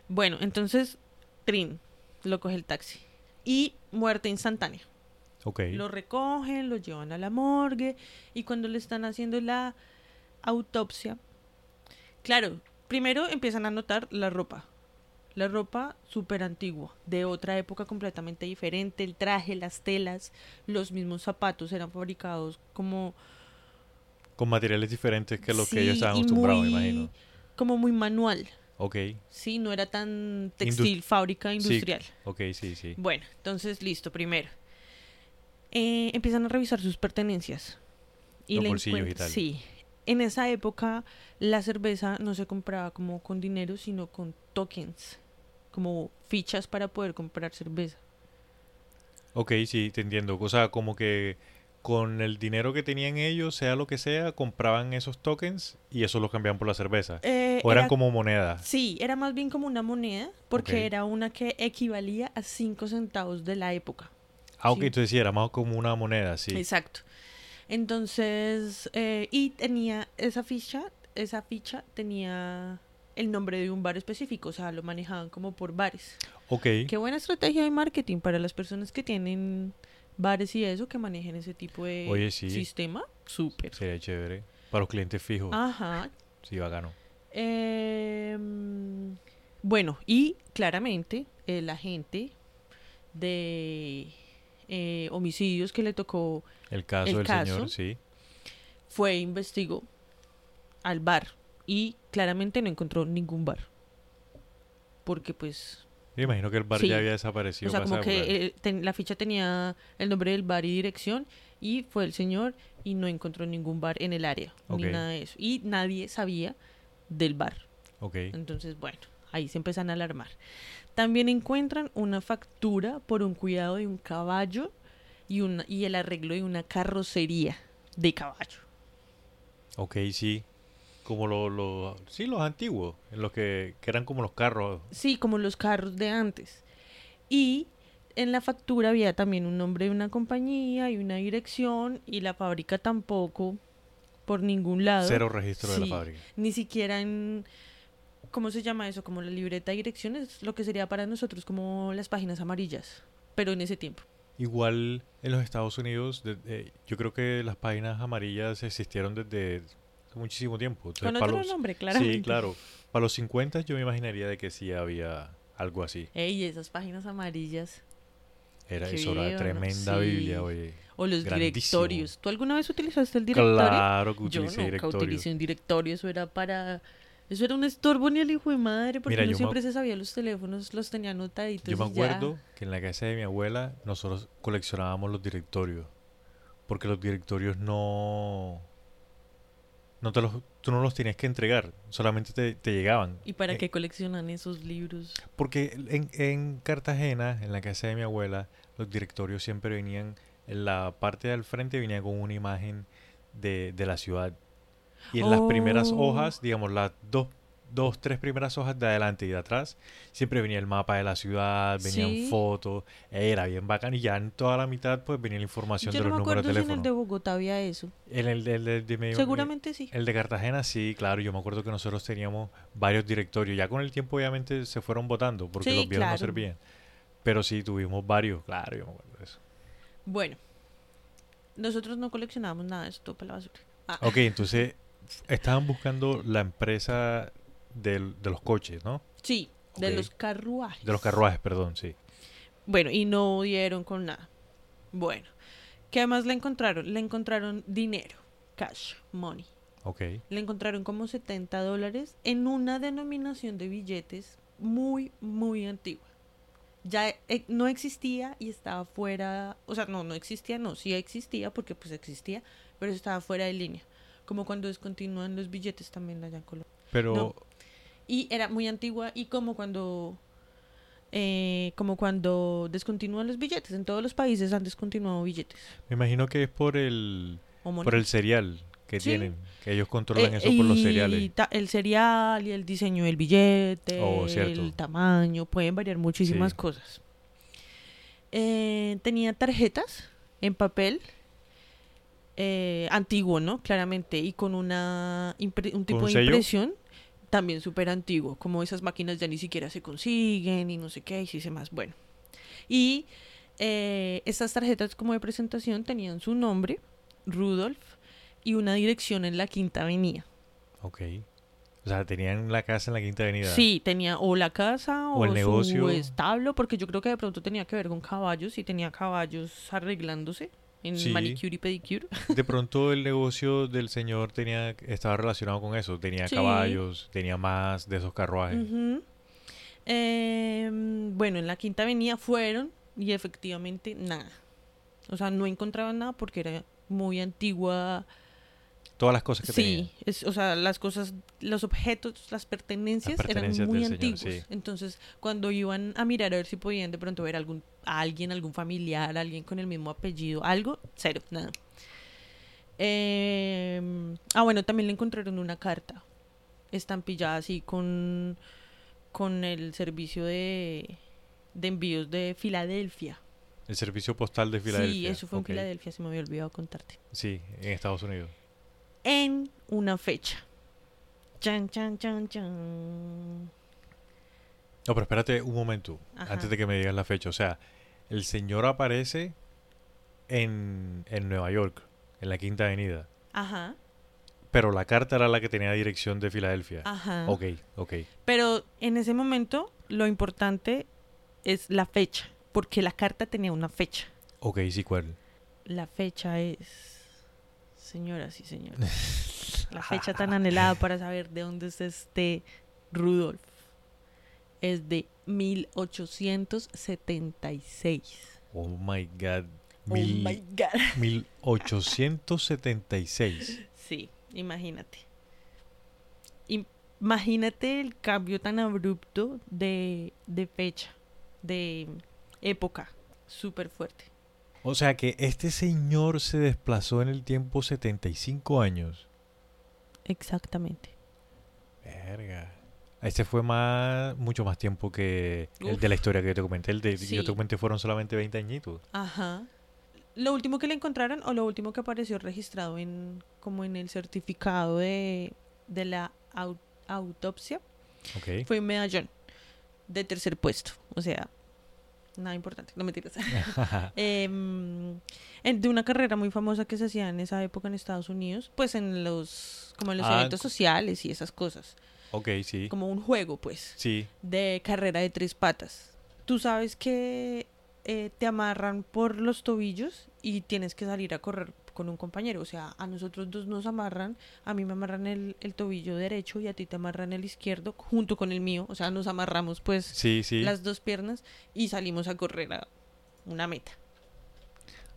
Speaker 3: bueno, entonces, Trin lo coge el taxi. Y muerte instantánea.
Speaker 2: ok.
Speaker 3: Lo recogen, lo llevan a la morgue y cuando le están haciendo la autopsia, claro, primero empiezan a notar la ropa. La ropa súper antigua, de otra época completamente diferente, el traje, las telas, los mismos zapatos eran fabricados como...
Speaker 2: Con materiales diferentes que los que
Speaker 3: Sí,
Speaker 2: ellos estaban
Speaker 3: y
Speaker 2: acostumbrados, me imagino.
Speaker 3: Como muy manual,
Speaker 2: Ok,
Speaker 3: sí, no era tan textil, fábrica industrial.
Speaker 2: ok, sí, sí.
Speaker 3: Bueno, entonces listo, primero. Eh, empiezan a revisar sus pertenencias.
Speaker 2: Los
Speaker 3: le
Speaker 2: bolsillos y tal.
Speaker 3: Sí. En esa época la cerveza no se compraba como con dinero, sino con tokens, como fichas para poder comprar cerveza.
Speaker 2: Ok, sí, te entiendo. O sea, como que con el dinero que tenían ellos, sea lo que sea, compraban esos tokens y eso los cambiaban por la cerveza.
Speaker 3: Eh,
Speaker 2: o eran
Speaker 3: era-
Speaker 2: como monedas.
Speaker 3: Sí, era más bien como una moneda, porque era una que equivalía a 5 centavos de la época.
Speaker 2: Ah, ok,
Speaker 3: sí.
Speaker 2: entonces sí, era más como una moneda, sí.
Speaker 3: Exacto. Entonces, eh, y tenía esa ficha, esa ficha tenía el nombre de un bar específico, o sea, lo manejaban como por bares.
Speaker 2: Ok,
Speaker 3: Qué buena estrategia de marketing para las personas que tienen bares y eso, que manejen ese tipo de
Speaker 2: Oye, sí.
Speaker 3: sistema. Súper.
Speaker 2: sería chévere. Para los clientes fijos.
Speaker 3: Ajá.
Speaker 2: Sí, bacano.
Speaker 3: Em, bueno, y claramente el agente de eh, homicidios que le tocó
Speaker 2: El caso
Speaker 3: El
Speaker 2: del
Speaker 3: caso.
Speaker 2: señor, sí.
Speaker 3: fue investigó al bar y claramente no encontró ningún bar. Porque pues,
Speaker 2: Me imagino que el bar
Speaker 3: Sí.
Speaker 2: ya había desaparecido.
Speaker 3: o sea, como que ten- la ficha tenía el nombre del bar y dirección y fue el señor y no encontró ningún bar en el área, ni nada de eso. Y nadie sabía del bar.
Speaker 2: Ok,
Speaker 3: Entonces, bueno, ahí se empiezan a alarmar. También encuentran una factura por un cuidado de un caballo y, una, y el arreglo de una carrocería de caballo.
Speaker 2: ok, sí. Como los, lo, sí, los antiguos, en los que, que eran como los carros.
Speaker 3: Sí, como los carros de antes. Y en la factura había también un nombre de una compañía y una dirección y la fábrica tampoco por ningún lado.
Speaker 2: Cero registro de la fábrica.
Speaker 3: Ni siquiera en... ¿Cómo se llama eso? Como la libreta de direcciones, lo que sería para nosotros como las páginas amarillas, pero en ese tiempo.
Speaker 2: Igual en los Estados Unidos, de- yo creo que las páginas amarillas existieron desde muchísimo tiempo. Entonces,
Speaker 3: Con otro
Speaker 2: los-
Speaker 3: nombre, claramente.
Speaker 2: Sí, claro. Para los 50 yo me imaginaría de que sí había algo así.
Speaker 3: Ey, esas páginas amarillas.
Speaker 2: Era, eso era
Speaker 3: video, ¿no?
Speaker 2: tremenda
Speaker 3: Sí.
Speaker 2: Biblia, oye.
Speaker 3: O los
Speaker 2: Grandísimo.
Speaker 3: directorios. ¿Tú alguna vez utilizaste el directorio?
Speaker 2: Claro que
Speaker 3: Yo
Speaker 2: utilicé
Speaker 3: nunca
Speaker 2: directorio.
Speaker 3: utilicé un directorio, eso era para... Eso era un estorbo ni el hijo de madre, porque
Speaker 2: Mira,
Speaker 3: uno
Speaker 2: yo
Speaker 3: siempre se sabía los teléfonos, los tenía anotaditos.
Speaker 2: Yo me
Speaker 3: y ya.
Speaker 2: acuerdo que en la casa de mi abuela nosotros coleccionábamos los directorios. Porque los directorios no... no te los, tú no los tenías que entregar, solamente te, te llegaban.
Speaker 3: ¿Y para
Speaker 2: Eh,
Speaker 3: qué coleccionan esos libros?
Speaker 2: Porque en, en Cartagena, en la casa de mi abuela, los directorios siempre venían, en la parte del frente venía con una imagen de, de la ciudad. Y en las primeras
Speaker 3: Oh.
Speaker 2: hojas, digamos, las dos, dos, tres primeras hojas de adelante y de atrás, siempre venía el mapa de la ciudad, venían
Speaker 3: Sí.
Speaker 2: fotos, era bien bacán. Y ya en toda la mitad, pues venía la información
Speaker 3: Yo
Speaker 2: de
Speaker 3: no
Speaker 2: los
Speaker 3: me
Speaker 2: números de
Speaker 3: si en el
Speaker 2: teléfono.
Speaker 3: de Bogotá había eso.
Speaker 2: En el, el de, de mi-
Speaker 3: Seguramente sí.
Speaker 2: el de Cartagena sí, claro, yo me acuerdo que nosotros teníamos varios directorios. Ya con el tiempo obviamente se fueron votando porque
Speaker 3: Sí,
Speaker 2: los viejos no servían. Pero sí tuvimos varios, claro, yo me acuerdo de eso.
Speaker 3: Bueno, nosotros no coleccionábamos nada de esto para la basura. Ah,
Speaker 2: Ok, entonces estaban buscando la empresa del- de los coches, ¿no?
Speaker 3: Sí, de los carruajes.
Speaker 2: De los carruajes, perdón, sí.
Speaker 3: Bueno, y no dieron con nada. Bueno, ¿qué más le encontraron? Le encontraron dinero, cash, money.
Speaker 2: Ok.
Speaker 3: Le encontraron como 70 dólares en una denominación de billetes muy, muy antigua. Ya eh, no existía y estaba fuera, o sea, no, no existía, no, sí existía porque pues existía, pero estaba fuera de línea. Como cuando descontinúan los billetes también allá en Colombia.
Speaker 2: Pero,
Speaker 3: No. Y era muy antigua y como cuando eh, como cuando descontinúan los billetes. En todos los países han descontinuado billetes.
Speaker 2: me imagino que es por el, por el cereal que
Speaker 3: Sí.
Speaker 2: tienen, que ellos controlan
Speaker 3: Eh,
Speaker 2: eso por los cereales.
Speaker 3: el cereal y el diseño del billete,
Speaker 2: Oh,
Speaker 3: el tamaño, pueden variar muchísimas
Speaker 2: Sí.
Speaker 3: cosas. Eh, tenía tarjetas en papel eh, antiguo, ¿no? Claramente, y con una un tipo de
Speaker 2: sello?
Speaker 3: impresión también súper antiguo, como esas máquinas ya ni siquiera se consiguen y no sé qué, y sí sé más. Bueno, y eh, estas tarjetas como de presentación tenían su nombre, Rudolf, y una dirección en la Quinta Avenida.
Speaker 2: Ok. O sea, tenían la casa en la Quinta Avenida.
Speaker 3: Sí, tenía o la casa
Speaker 2: O
Speaker 3: o,
Speaker 2: el negocio.
Speaker 3: su establo, porque yo creo que de pronto tenía que ver con caballos y tenía caballos arreglándose en
Speaker 2: Sí.
Speaker 3: manicure y pedicure.
Speaker 2: De pronto el negocio del señor tenía estaba relacionado con eso. Tenía
Speaker 3: Sí.
Speaker 2: caballos, tenía más de esos carruajes.
Speaker 3: Em, bueno, en la Quinta Avenida fueron y efectivamente nada. O sea, no encontraban nada porque era muy antigua.
Speaker 2: Todas las cosas que
Speaker 3: Sí,
Speaker 2: tenía.
Speaker 3: es, o sea, las cosas, los objetos, las pertenencias,
Speaker 2: pertenencias
Speaker 3: eran muy
Speaker 2: señor,
Speaker 3: antiguos.
Speaker 2: sí.
Speaker 3: Entonces, cuando iban a mirar a ver si podían de pronto ver algún, a alguien, algún familiar, alguien con el mismo apellido, algo, cero, nada. Em, ah, bueno, también le encontraron una carta estampillada así con, con el servicio de, de envíos de Filadelfia.
Speaker 2: El servicio postal de Filadelfia.
Speaker 3: Sí, eso fue
Speaker 2: Ok.
Speaker 3: en Filadelfia, se me había olvidado contarte.
Speaker 2: Sí, en Estados Unidos.
Speaker 3: En una fecha. Chan, chan, chan, chan.
Speaker 2: No, pero espérate un momento,
Speaker 3: Ajá.
Speaker 2: antes de que me digas la fecha. O sea, el señor aparece en, en Nueva York, en la Quinta Avenida.
Speaker 3: Ajá,
Speaker 2: Pero la carta era la que tenía dirección de Filadelfia.
Speaker 3: ajá.
Speaker 2: Ok, ok.
Speaker 3: Pero en ese momento lo importante es la fecha, porque la carta tenía una fecha.
Speaker 2: Ok, sí, ¿cuál?
Speaker 3: La fecha es, señoras y señores, la fecha tan anhelada para saber de dónde es este Rudolf. Es de 1876.
Speaker 2: Oh my God.
Speaker 3: Oh
Speaker 2: Mil,
Speaker 3: my God.
Speaker 2: 1876.
Speaker 3: Sí, imagínate. Im- Imagínate el cambio tan abrupto de, de fecha, de época, súper fuerte.
Speaker 2: O sea que este señor se desplazó en el tiempo 75 años.
Speaker 3: Exactamente.
Speaker 2: Verga. Este fue más, mucho más tiempo que el de la historia que yo te comenté. El de que yo te comenté fueron solamente 20 añitos.
Speaker 3: Ajá. Lo último que le encontraron o lo último que apareció registrado en como en el certificado de, de la au- autopsia fue un medallón de tercer puesto. O sea, nada importante, no mentiras. En- de una carrera muy famosa que se hacía en esa época en Estados Unidos, pues en los como en los
Speaker 2: Ah,
Speaker 3: eventos sociales y esas cosas,
Speaker 2: ok, sí.
Speaker 3: como un juego, pues,
Speaker 2: Sí.
Speaker 3: de carrera de tres patas. Tú sabes que eh, te amarran por los tobillos y tienes que salir a correr con un compañero. O sea, a nosotros dos nos amarran, a mí me amarran el, el tobillo derecho y a ti te amarran el izquierdo junto con el mío. O sea, nos amarramos pues
Speaker 2: Sí, sí.
Speaker 3: las dos piernas y salimos a correr a una meta.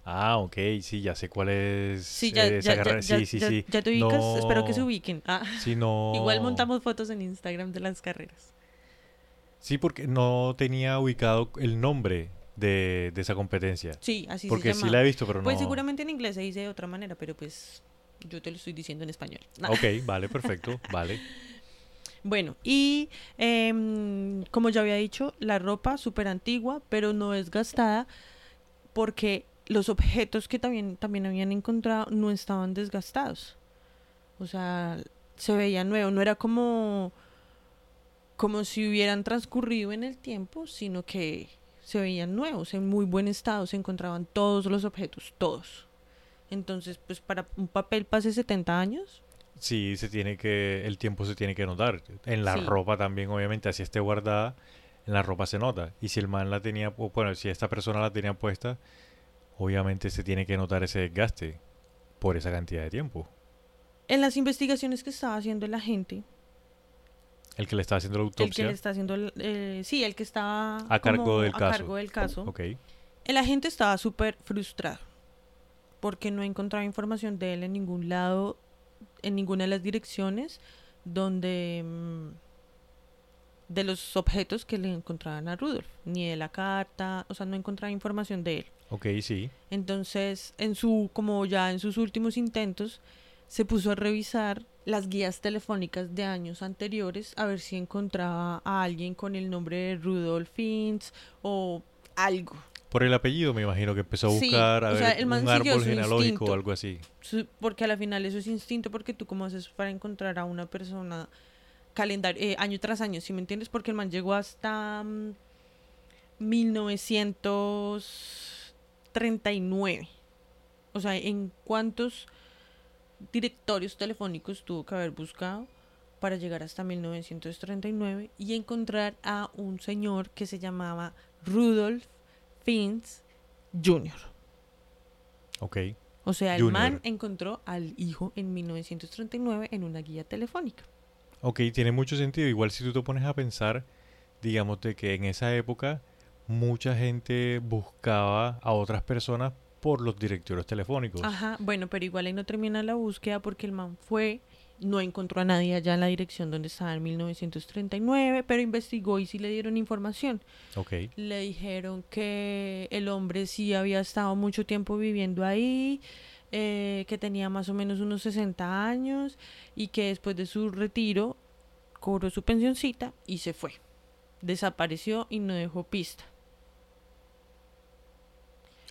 Speaker 2: Ah, ok, sí, ya sé cuál es
Speaker 3: Sí, ya,
Speaker 2: eh,
Speaker 3: ya, ya,
Speaker 2: sí, sí, sí.
Speaker 3: ya te ubicas, espero que se ubiquen. Ah,
Speaker 2: no.
Speaker 3: Igual montamos fotos en Instagram de las carreras.
Speaker 2: Sí, porque no tenía ubicado el nombre de, de esa competencia.
Speaker 3: Sí, así
Speaker 2: porque
Speaker 3: se
Speaker 2: sí
Speaker 3: llama.
Speaker 2: la he visto, pero
Speaker 3: Pues
Speaker 2: no.
Speaker 3: seguramente en inglés se dice de otra manera, pero pues yo te lo estoy diciendo en español.
Speaker 2: Ok, vale, perfecto, vale.
Speaker 3: Bueno, y em, como ya había dicho, la ropa súper antigua, pero no desgastada, porque los objetos que también, también habían encontrado no estaban desgastados. O sea, se veía nuevo, no era como, como si hubieran transcurrido en el tiempo, sino que se veían nuevos, en muy buen estado, se encontraban todos los objetos, todos. Entonces, pues para un papel pase 70 años,
Speaker 2: Sí, se tiene que, el tiempo se tiene que notar. En la
Speaker 3: Sí.
Speaker 2: ropa también, obviamente, así esté guardada, en la ropa se nota. Y si el man la tenía, bueno, si esta persona la tenía puesta, obviamente se tiene que notar ese desgaste por esa cantidad de tiempo.
Speaker 3: En las investigaciones que estaba haciendo la gente,
Speaker 2: El que le está haciendo la
Speaker 3: el que
Speaker 2: autopsia.
Speaker 3: le está haciendo, el- eh, sí, el que estaba
Speaker 2: A cargo
Speaker 3: como
Speaker 2: del
Speaker 3: a
Speaker 2: caso.
Speaker 3: cargo del caso,
Speaker 2: Ok,
Speaker 3: el agente estaba súper frustrado porque no encontraba información de él en ningún lado, en ninguna de las direcciones donde mm, de los objetos que le encontraban a Rudolf, ni de la carta, o sea, no encontraba información de él.
Speaker 2: ok, sí.
Speaker 3: Entonces, en su, como ya en sus últimos intentos, se puso a revisar las guías telefónicas de años anteriores a ver si encontraba a alguien con el nombre de Rudolf Fintz o algo.
Speaker 2: Por el apellido me imagino que empezó a
Speaker 3: Sí,
Speaker 2: buscar a
Speaker 3: o sea,
Speaker 2: ver,
Speaker 3: el man
Speaker 2: un árbol genealógico
Speaker 3: instinto.
Speaker 2: o algo así.
Speaker 3: Porque a la final eso es instinto, porque tú cómo haces para encontrar a una persona calendario, eh, año tras año, ¿sí me entiendes? Porque el man llegó hasta mm, 1939. O sea, ¿en cuántos directorios telefónicos tuvo que haber buscado para llegar hasta 1939 y encontrar a un señor que se llamaba Rudolf Fintz Jr.?
Speaker 2: Ok,
Speaker 3: O sea, el
Speaker 2: Junior.
Speaker 3: man encontró al hijo en 1939 en una guía telefónica.
Speaker 2: ok, tiene mucho sentido. Igual si tú te pones a pensar, digamos, de que en esa época mucha gente buscaba a otras personas por los directorios telefónicos.
Speaker 3: Ajá, bueno, pero igual ahí no termina la búsqueda porque el man fue, no encontró a nadie allá en la dirección donde estaba en 1939, pero investigó y sí le dieron información.
Speaker 2: Ok,
Speaker 3: Le dijeron que el hombre sí había estado mucho tiempo viviendo ahí, eh, que tenía más o menos unos 60 años y que después de su retiro cobró su pensioncita y se fue. Desapareció y no dejó pista.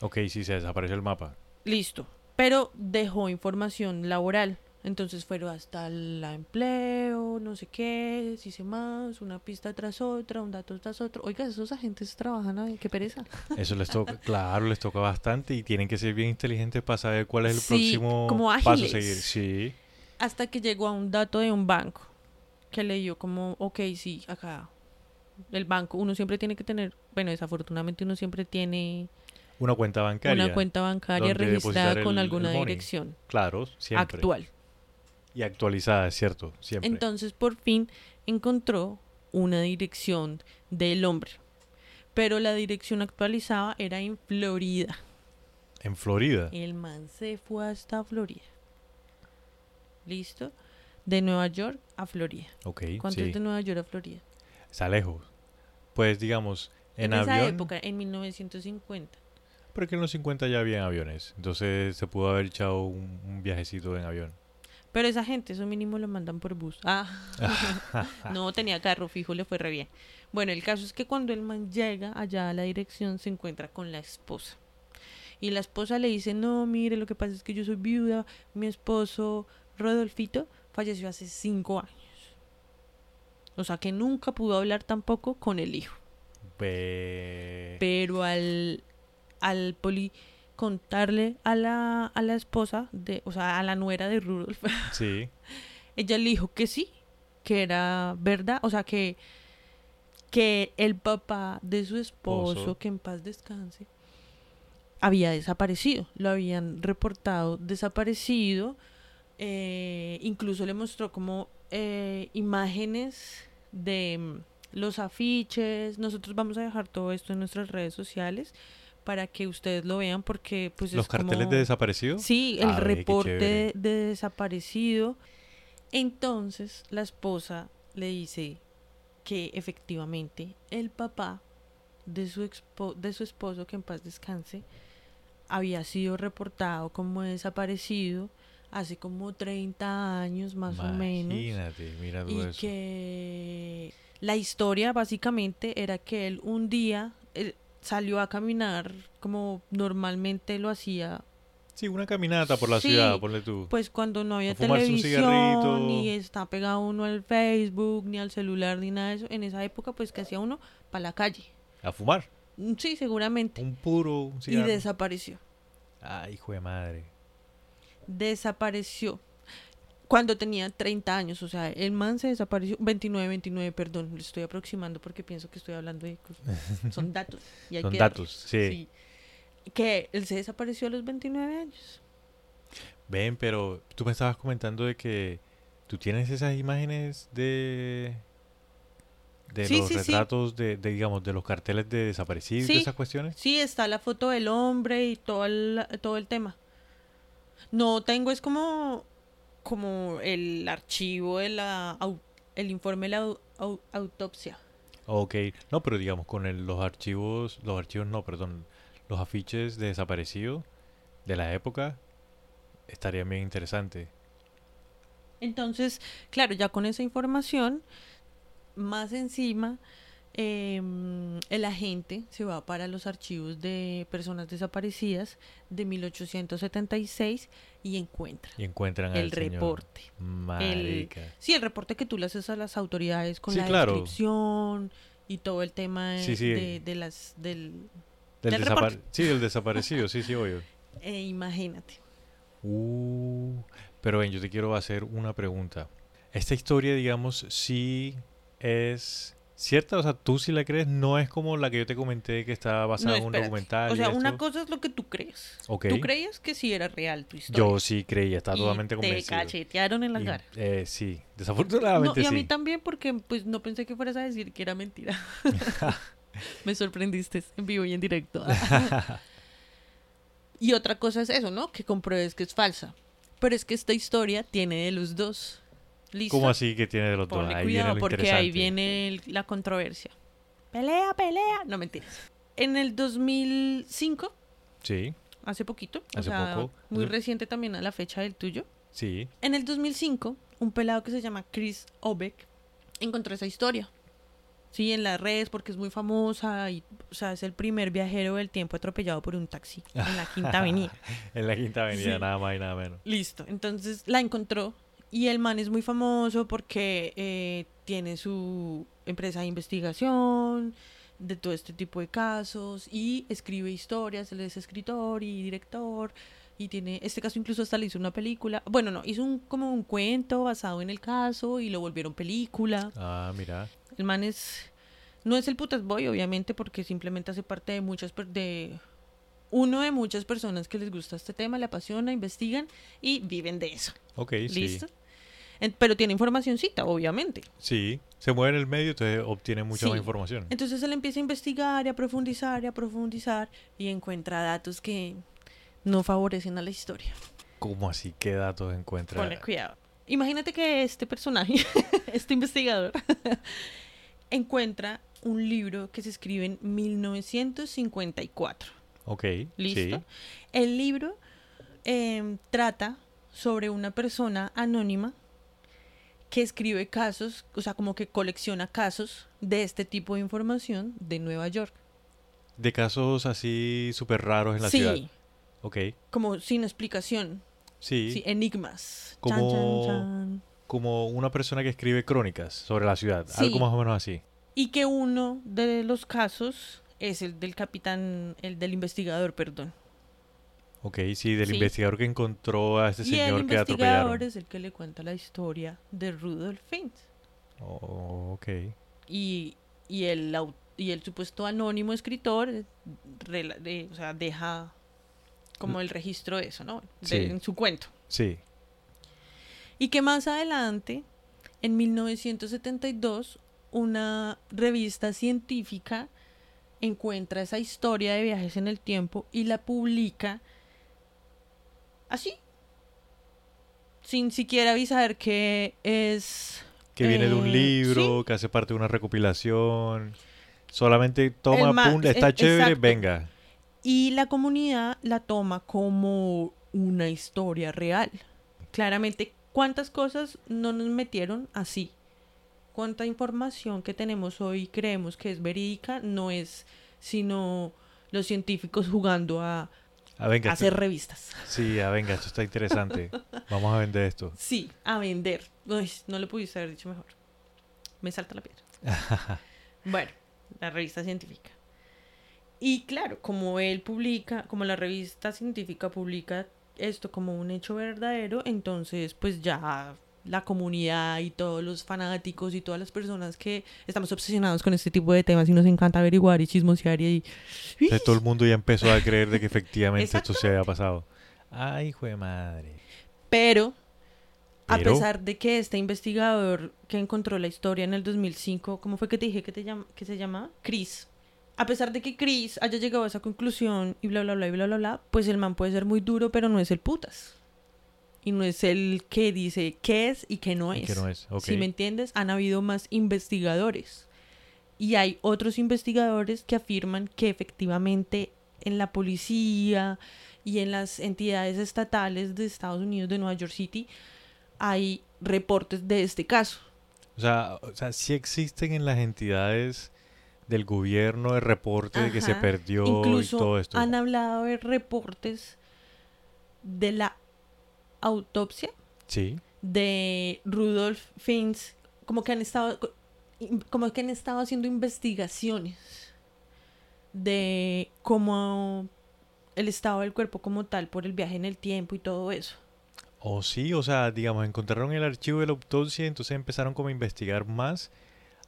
Speaker 2: Ok, sí, se desapareció el mapa.
Speaker 3: Listo. Pero dejó información laboral. Entonces fueron hasta el empleo, no sé qué, si sé más, una pista tras otra, un dato tras otro. Oiga, esos agentes trabajan ahí, qué pereza.
Speaker 2: Eso les toca, claro, les toca bastante y tienen que ser bien inteligentes para saber cuál es el
Speaker 3: Sí,
Speaker 2: próximo
Speaker 3: como
Speaker 2: paso a seguir. Sí,
Speaker 3: Hasta que llegó a un dato de un banco que le dio como, ok, sí, acá. El banco, uno siempre tiene que tener, bueno, desafortunadamente uno siempre tiene
Speaker 2: una cuenta bancaria.
Speaker 3: una cuenta bancaria registrada con
Speaker 2: el-
Speaker 3: alguna
Speaker 2: el
Speaker 3: dirección
Speaker 2: Claro, siempre.
Speaker 3: actual.
Speaker 2: Y actualizada, es cierto, siempre.
Speaker 3: Entonces por fin encontró una dirección del hombre. Pero la dirección actualizada era en Florida.
Speaker 2: en Florida.
Speaker 3: El man se fue hasta Florida. ¿Listo? De Nueva York a Florida.
Speaker 2: Ok,
Speaker 3: ¿Cuánto
Speaker 2: sí.
Speaker 3: es de Nueva York a Florida?
Speaker 2: Está lejos. Pues digamos, en,
Speaker 3: esa
Speaker 2: avión.
Speaker 3: época, en 1950.
Speaker 2: Pero que en los 50 ya había aviones. Entonces se pudo haber echado un, un viajecito en avión.
Speaker 3: Pero esa gente, eso mínimo lo mandan por bus. Ah, no tenía carro fijo, le fue re bien. Bueno, el caso es que cuando el man llega allá a la dirección se encuentra con la esposa. Y la esposa le dice, no, mire, lo que pasa es que yo soy viuda, mi esposo Rodolfito falleció hace cinco años. O sea que nunca pudo hablar tampoco con el hijo.
Speaker 2: Ve-
Speaker 3: Pero al, al poli contarle a la, a la esposa, de, o sea, a la nuera de Rudolf,
Speaker 2: Sí.
Speaker 3: ella le dijo que sí, que era verdad, o sea, que, que el papá de su esposo, que en paz descanse, había desaparecido, lo habían reportado desaparecido, eh, incluso le mostró como eh, imágenes de mm, los afiches, nosotros vamos a dejar todo esto en nuestras redes sociales para que ustedes lo vean porque pues
Speaker 2: ¿Los
Speaker 3: es
Speaker 2: carteles
Speaker 3: como-
Speaker 2: de desaparecido?
Speaker 3: Sí, el reporte de, de desaparecido. Entonces la esposa le dice que efectivamente el papá de su, expo- de su esposo, que en paz descanse, había sido reportado como desaparecido hace como 30 años más o menos.
Speaker 2: Imagínate, mira
Speaker 3: Y
Speaker 2: eso.
Speaker 3: que la historia básicamente era que él un día eh, salió a caminar como normalmente lo hacía
Speaker 2: Sí, una caminata por la
Speaker 3: Sí,
Speaker 2: ciudad, ponle tú.
Speaker 3: pues cuando no había televisión, ni está pegado uno al Facebook, ni al celular, ni nada de eso, en esa época pues que hacía uno para la calle.
Speaker 2: A fumar.
Speaker 3: Mm, Sí, seguramente.
Speaker 2: Un puro, un
Speaker 3: Y desapareció.
Speaker 2: Ay, hijo de madre.
Speaker 3: Desapareció. Cuando tenía 30 años, o sea, el man se desapareció, 29, 29, perdón, le estoy aproximando porque pienso que estoy hablando de son datos. Y hay
Speaker 2: Son
Speaker 3: que
Speaker 2: datos, sí.
Speaker 3: Que él se desapareció a los 29 años.
Speaker 2: Ven, pero tú me estabas comentando de que tú tienes esas imágenes de de
Speaker 3: Sí,
Speaker 2: los
Speaker 3: sí,
Speaker 2: retratos de, de, digamos de los carteles de desaparecidos y esas cuestiones.
Speaker 3: Sí, está la foto del hombre y todo el, todo el tema. No tengo, es como, como el archivo au- el informe de la au- au- autopsia.
Speaker 2: Ok, no, pero digamos con el- los archivos, los archivos no, perdón, los afiches de desaparecido de la época estaría bien interesante.
Speaker 3: Entonces, claro, ya con esa información, más encima, em, el agente se va para los archivos de personas desaparecidas de 1876 y encuentra
Speaker 2: Y encuentran
Speaker 3: el
Speaker 2: al señor.
Speaker 3: reporte. Sí, el reporte que tú le haces a las autoridades con
Speaker 2: Sí,
Speaker 3: la
Speaker 2: claro.
Speaker 3: descripción y todo el tema de,
Speaker 2: Sí, sí.
Speaker 3: de- de las del
Speaker 2: Del
Speaker 3: reporte.
Speaker 2: Sí, del desaparecido, sí, sí, obvio.
Speaker 3: eh, imagínate.
Speaker 2: Uh, pero ven, yo te quiero hacer una pregunta. Esta historia, digamos, sí es cierta, o sea, tú sí la crees, no es como la que yo te comenté que está basada
Speaker 3: No,
Speaker 2: en un documental.
Speaker 3: O sea, una cosa es lo que tú crees.
Speaker 2: Ok.
Speaker 3: Tú creías que sí era real tu historia.
Speaker 2: Yo sí creía, estaba
Speaker 3: Y
Speaker 2: totalmente
Speaker 3: te
Speaker 2: convencido.
Speaker 3: cachetearon en la
Speaker 2: Y,
Speaker 3: cara.
Speaker 2: eh, sí,
Speaker 3: No,
Speaker 2: desafortunadamente
Speaker 3: y a mí
Speaker 2: sí.
Speaker 3: también porque pues no pensé que fueras a decir que era mentira. Me sorprendiste en vivo y en directo. y otra cosa es eso, ¿no? Que compruebes que es falsa. Pero es que esta historia tiene de los dos. ¿Listo?
Speaker 2: ¿Cómo así que tiene de los dos?
Speaker 3: Ponle
Speaker 2: Ahí viene lo
Speaker 3: porque ahí viene el- la controversia. Pelea, pelea. No mentiras. En el 2005,
Speaker 2: Sí,
Speaker 3: hace poquito, o
Speaker 2: Hace
Speaker 3: sea,
Speaker 2: poco.
Speaker 3: muy
Speaker 2: Hace-
Speaker 3: reciente también a la fecha del tuyo.
Speaker 2: sí.
Speaker 3: En el 2005, un pelado que se llama Chris Obeck encontró esa historia. Sí, en las redes porque es muy famosa y, o sea, es el primer viajero del tiempo atropellado por un taxi en la Quinta Avenida.
Speaker 2: En la quinta avenida,
Speaker 3: Sí.
Speaker 2: nada más y nada menos.
Speaker 3: Listo. Entonces la encontró y el man es muy famoso porque eh, tiene su empresa de investigación de todo este tipo de casos y escribe historias. Él es escritor y director y tiene este caso incluso hasta le hizo una película. Bueno, no, hizo un como un cuento basado en el caso y lo volvieron película.
Speaker 2: Ah, mira.
Speaker 3: El man es no es el putas boy obviamente porque simplemente hace parte de muchas de uno de muchas personas que les gusta este tema, le apasiona, investigan y viven de eso.
Speaker 2: Ok,
Speaker 3: ¿Listo?
Speaker 2: sí.
Speaker 3: Pero tiene informacióncita, obviamente.
Speaker 2: Sí, se mueve en el medio, entonces obtiene mucha
Speaker 3: Sí.
Speaker 2: más información.
Speaker 3: Entonces él empieza a investigar y a profundizar y a profundizar y encuentra datos que no favorecen a la historia.
Speaker 2: ¿Cómo así? ¿Qué datos encuentra?
Speaker 3: Ponle cuidado. Imagínate que este personaje, este investigador, encuentra un libro que se escribe en 1954.
Speaker 2: Ok,
Speaker 3: ¿Listo?
Speaker 2: sí.
Speaker 3: El libro em, trata sobre una persona anónima que escribe casos, o sea, como que colecciona casos de este tipo de información de Nueva York.
Speaker 2: De casos así súper raros en la
Speaker 3: sí,
Speaker 2: ciudad. Ok,
Speaker 3: como sin explicación.
Speaker 2: sí.
Speaker 3: Sí, enigmas.
Speaker 2: Como-
Speaker 3: Chan, chan, chan.
Speaker 2: Como una persona que escribe crónicas sobre la ciudad.
Speaker 3: Sí.
Speaker 2: Algo más o menos así.
Speaker 3: Y que uno de los casos es el del capitán, el del investigador, perdón.
Speaker 2: Ok, sí, del
Speaker 3: Sí.
Speaker 2: investigador que encontró a este
Speaker 3: y el
Speaker 2: señor que
Speaker 3: investigador
Speaker 2: atropellaron.
Speaker 3: es el que le cuenta la historia de Rudolf Fintz.
Speaker 2: Oh, ok.
Speaker 3: y, y el y el supuesto anónimo escritor eh, de- o sea, deja como el registro de eso, ¿no? De-
Speaker 2: Sí.
Speaker 3: En su cuento.
Speaker 2: Sí.
Speaker 3: Y que más adelante, en 1972, una revista científica encuentra esa historia de viajes en el tiempo y la publica así, sin siquiera avisar que es
Speaker 2: Que viene de un
Speaker 3: Eh,
Speaker 2: libro, que hace parte de una recopilación. Solamente toma, pum, está chévere,
Speaker 3: exacto.
Speaker 2: venga.
Speaker 3: Y la comunidad la toma como una historia real. Claramente, ¿cuántas cosas no nos metieron así? ¿Cuánta información que tenemos hoy creemos que es verídica no es sino los científicos jugando a
Speaker 2: Ah, venga.
Speaker 3: hacer
Speaker 2: esto-
Speaker 3: revistas?
Speaker 2: Sí, ah, venga, esto está interesante. Vamos a vender esto.
Speaker 3: Sí, a vender. Uy, no lo pudiste haber dicho mejor. Me salta la piedra. bueno, la revista científica. Y claro, como él publica, como la revista científica publica esto como un hecho verdadero, entonces pues ya la comunidad y todos los fanáticos y todas las personas que estamos obsesionados con este tipo de temas y nos encanta averiguar y chismosear y...
Speaker 2: Entonces, todo el mundo ya empezó a creer de que efectivamente esto se había pasado. Ay, hijo de madre.
Speaker 3: Pero, a pesar de que este investigador que encontró la historia en el 2005, ¿cómo fue que te dije que, te llam- que se llamaba? Chris. A pesar de que Chris haya llegado a esa conclusión y bla, bla, bla, y bla, bla, bla, pues el man puede ser muy duro, pero no es el putas. Y no es el que dice qué es y qué no
Speaker 2: Y
Speaker 3: es.
Speaker 2: que no es, ok.
Speaker 3: Si me entiendes, han habido más investigadores. Y hay otros investigadores que afirman que efectivamente en la policía y en las entidades estatales de Estados Unidos, de Nueva York City, hay reportes de este caso.
Speaker 2: O sea, o sea, sí existen en las entidades del gobierno el reporte de que se
Speaker 3: Ajá.
Speaker 2: perdió y
Speaker 3: Incluso
Speaker 2: todo esto.
Speaker 3: han hablado de reportes de la autopsia
Speaker 2: Sí.
Speaker 3: de Rudolf Finz, como que han estado como que han estado haciendo investigaciones de cómo el estado del cuerpo como tal por el viaje en el tiempo y todo eso.
Speaker 2: O sí, o sea, digamos, encontraron el archivo de la autopsia, entonces empezaron como a investigar más,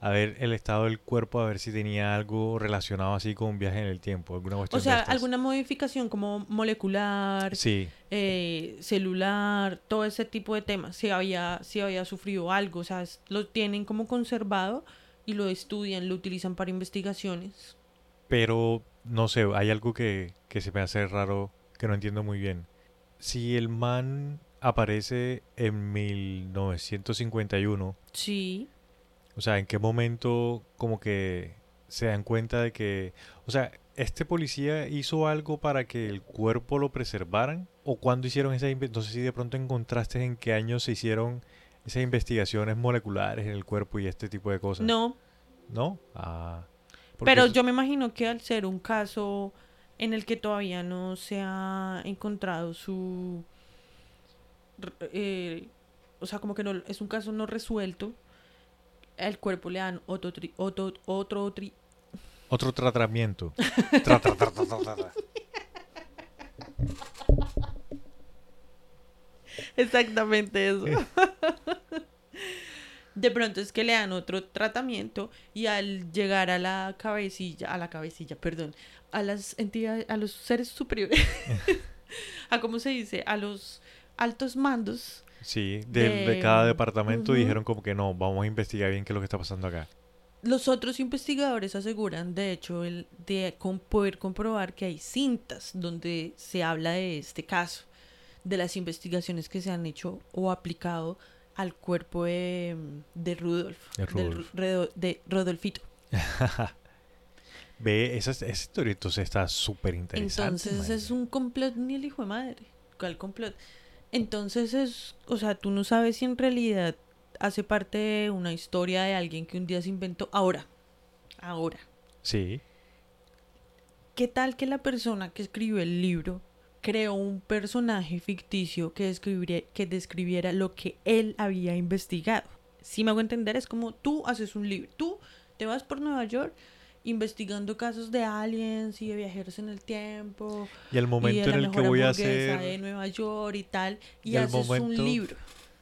Speaker 2: a ver el estado del cuerpo, a ver si tenía algo relacionado así con un viaje en el tiempo, alguna
Speaker 3: O
Speaker 2: de
Speaker 3: sea,
Speaker 2: estas.
Speaker 3: alguna modificación como molecular,
Speaker 2: Sí,
Speaker 3: eh, celular, todo ese tipo de temas, si había, si había sufrido algo, o sea, lo tienen como conservado y lo estudian, lo utilizan para investigaciones.
Speaker 2: pero no sé, hay algo que, que se me hace raro, que no entiendo muy bien. Si el man aparece en 1951,
Speaker 3: Sí,
Speaker 2: o sea, ¿en qué momento como que se dan cuenta de que, o sea, este policía hizo algo para que el cuerpo lo preservaran? ¿O cuándo hicieron esa investigación? No sé si de pronto encontraste en qué año se hicieron esas investigaciones moleculares en el cuerpo y este tipo de cosas.
Speaker 3: no,
Speaker 2: ¿No? Ah.
Speaker 3: Pero yo me imagino que al ser un caso en el que todavía no se ha encontrado su... eh, o sea, como que no es un caso no resuelto, al cuerpo le dan otro, tri- otro, otro tri-
Speaker 2: Otro tratamiento. Tra- tra- tra- tra- tra- tra.
Speaker 3: Exactamente eso. De pronto es que le dan otro tratamiento y al llegar a la cabecilla, a la cabecilla, perdón, a las entidades, a los seres superiores, a cómo se dice, a los altos mandos,
Speaker 2: Sí, de,
Speaker 3: De-
Speaker 2: cada departamento dijeron como que no, vamos a investigar bien qué es lo que está pasando acá.
Speaker 3: los otros investigadores aseguran, de hecho, el de con- poder comprobar que hay cintas donde se habla de este caso, de las investigaciones que se han hecho o aplicado al cuerpo de, de Rudolf,
Speaker 2: De Rudolf.
Speaker 3: De Rodolfito.
Speaker 2: Ve, esa, esa historia entonces está súper interesante.
Speaker 3: Entonces es un complot ni el hijo de madre. ¿Cuál complot? Entonces es, o sea, tú no sabes si en realidad hace parte de una historia de alguien que un día se inventó. Ahora, ahora.
Speaker 2: Sí,
Speaker 3: ¿Qué tal que la persona que escribió el libro creó un personaje ficticio que, describiría- que describiera lo que él había investigado? Si me hago entender, es como tú haces un libro. Tú te vas por Nueva York investigando casos de aliens y de viajeros en el tiempo.
Speaker 2: y el
Speaker 3: y
Speaker 2: momento
Speaker 3: de
Speaker 2: en
Speaker 3: la
Speaker 2: el que voy a hacer...
Speaker 3: de Nueva York y tal. Y,
Speaker 2: y
Speaker 3: haces
Speaker 2: momento-
Speaker 3: un libro.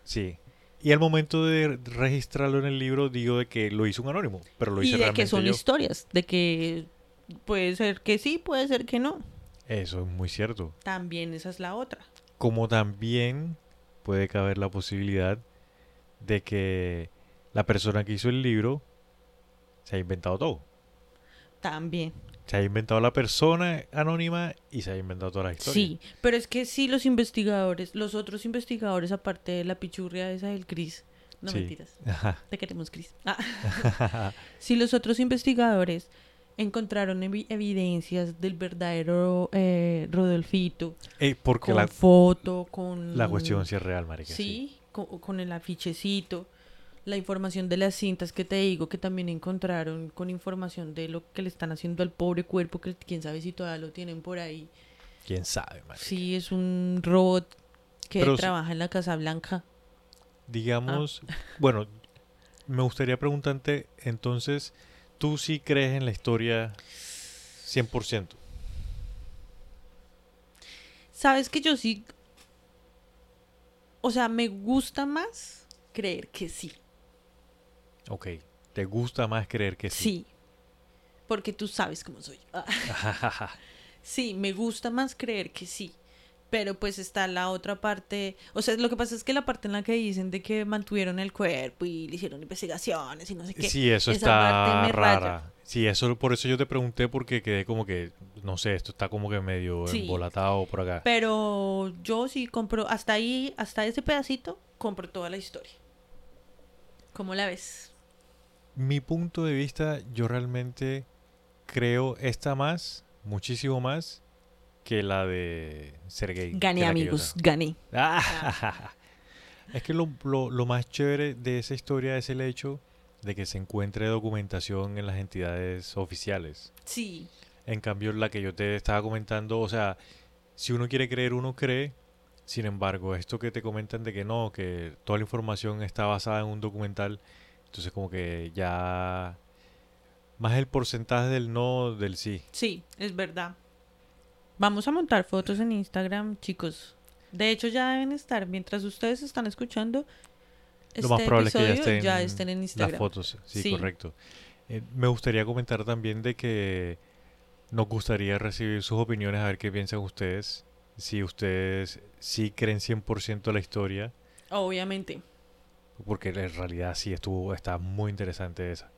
Speaker 2: Sí. Y al momento de registrarlo en el libro digo de que lo hizo un anónimo, pero lo
Speaker 3: Y
Speaker 2: hice
Speaker 3: de que
Speaker 2: realmente
Speaker 3: son
Speaker 2: yo.
Speaker 3: historias. De que puede ser que sí, puede ser que no.
Speaker 2: Eso es muy cierto.
Speaker 3: También esa es la otra.
Speaker 2: Como también puede caber la posibilidad de que la persona que hizo el libro se ha inventado todo.
Speaker 3: También.
Speaker 2: Se ha inventado la persona anónima y se ha inventado toda la historia.
Speaker 3: Sí, pero es que sí los investigadores, los otros investigadores, aparte de la pichurria esa del Cris, no
Speaker 2: Sí.
Speaker 3: mentiras,
Speaker 2: Ajá.
Speaker 3: te queremos Cris. Ah. sí, los otros investigadores encontraron evi- evidencias del verdadero eh, Rodolfito,
Speaker 2: Eh, porque
Speaker 3: con
Speaker 2: la,
Speaker 3: foto, con...
Speaker 2: la cuestión sí es real, marica.
Speaker 3: Sí, con, con el afichecito, la información de las cintas que te digo que también encontraron con información de lo que le están haciendo al pobre cuerpo, que quién sabe si todavía lo tienen por ahí.
Speaker 2: ¿Quién sabe, marica?
Speaker 3: Sí, es un robot que
Speaker 2: Pero
Speaker 3: trabaja en la Casa Blanca.
Speaker 2: Digamos,
Speaker 3: Ah.
Speaker 2: bueno, me gustaría preguntarte, entonces, ¿tú sí crees en la historia 100%?
Speaker 3: Sabes que yo sí o sea, me gusta más creer que sí.
Speaker 2: Ok. ¿Te gusta más creer que sí?
Speaker 3: Sí. Porque tú sabes cómo soy. Ah. Sí, me gusta más creer que sí. Pero pues está la otra parte, o sea, lo que pasa es que la parte en la que dicen de que mantuvieron el cuerpo y le hicieron investigaciones y no sé qué.
Speaker 2: Sí, eso
Speaker 3: esa parte
Speaker 2: está
Speaker 3: me
Speaker 2: rara.
Speaker 3: raya.
Speaker 2: Sí, eso por eso yo te pregunté porque quedé como que, no sé, esto está como que medio
Speaker 3: Sí.
Speaker 2: embolatado por acá.
Speaker 3: Pero yo sí compro, hasta ahí, hasta ese pedacito, compro toda la historia. ¿Cómo la ves?
Speaker 2: Mi punto de vista, yo realmente creo esta más, muchísimo más, que la de Sergei.
Speaker 3: Gané, amigos, gané.
Speaker 2: Ah, es que lo, lo- lo más chévere de esa historia es el hecho de que se encuentre documentación en las entidades oficiales.
Speaker 3: Sí,
Speaker 2: En cambio, la que yo te estaba comentando, o sea, si uno quiere creer, uno cree. Sin embargo, esto que te comentan de que no, que toda la información está basada en un documental, entonces como que ya más el porcentaje del no del sí.
Speaker 3: sí, es verdad. Vamos a montar fotos en Instagram, chicos. De hecho, ya deben estar, mientras ustedes están escuchando,
Speaker 2: Lo más probable es que ya estén,
Speaker 3: ya estén en Instagram.
Speaker 2: las fotos. Sí,
Speaker 3: Sí.
Speaker 2: correcto. Eh, me gustaría comentar también de que nos gustaría recibir sus opiniones, a ver qué piensan ustedes. Si ustedes sí creen 100% la historia.
Speaker 3: Obviamente.
Speaker 2: Porque en realidad sí estuvo, está muy interesante esa.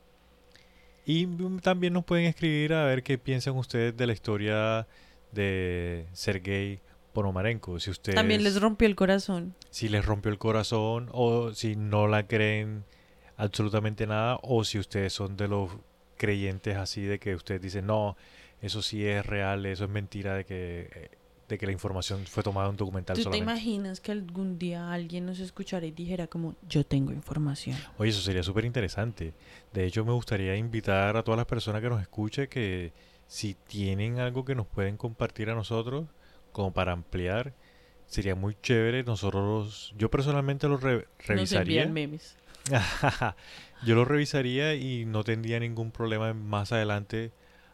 Speaker 2: Y mm, también nos pueden escribir a ver qué piensan ustedes de la historia de Sergei Ponomarenko. Si ustedes,
Speaker 3: También les rompió el corazón.
Speaker 2: si les rompió el corazón o si no la creen absolutamente nada o si ustedes son de los creyentes así de que ustedes dicen no, eso sí es real, eso es mentira de que eh, de que la información fue tomada de un documental
Speaker 3: ¿Tú te
Speaker 2: solamente.
Speaker 3: imaginas que algún día alguien nos escuchara y dijera como, yo tengo información?
Speaker 2: Oye, eso sería súper interesante. De hecho, me gustaría invitar a todas las personas que nos escuchen que si tienen algo que nos pueden compartir a nosotros, como para ampliar, sería muy chévere. Nosotros, yo personalmente lo re-
Speaker 3: Nos
Speaker 2: revisaría.
Speaker 3: envían memes.
Speaker 2: yo lo revisaría y no tendría ningún problema en más adelante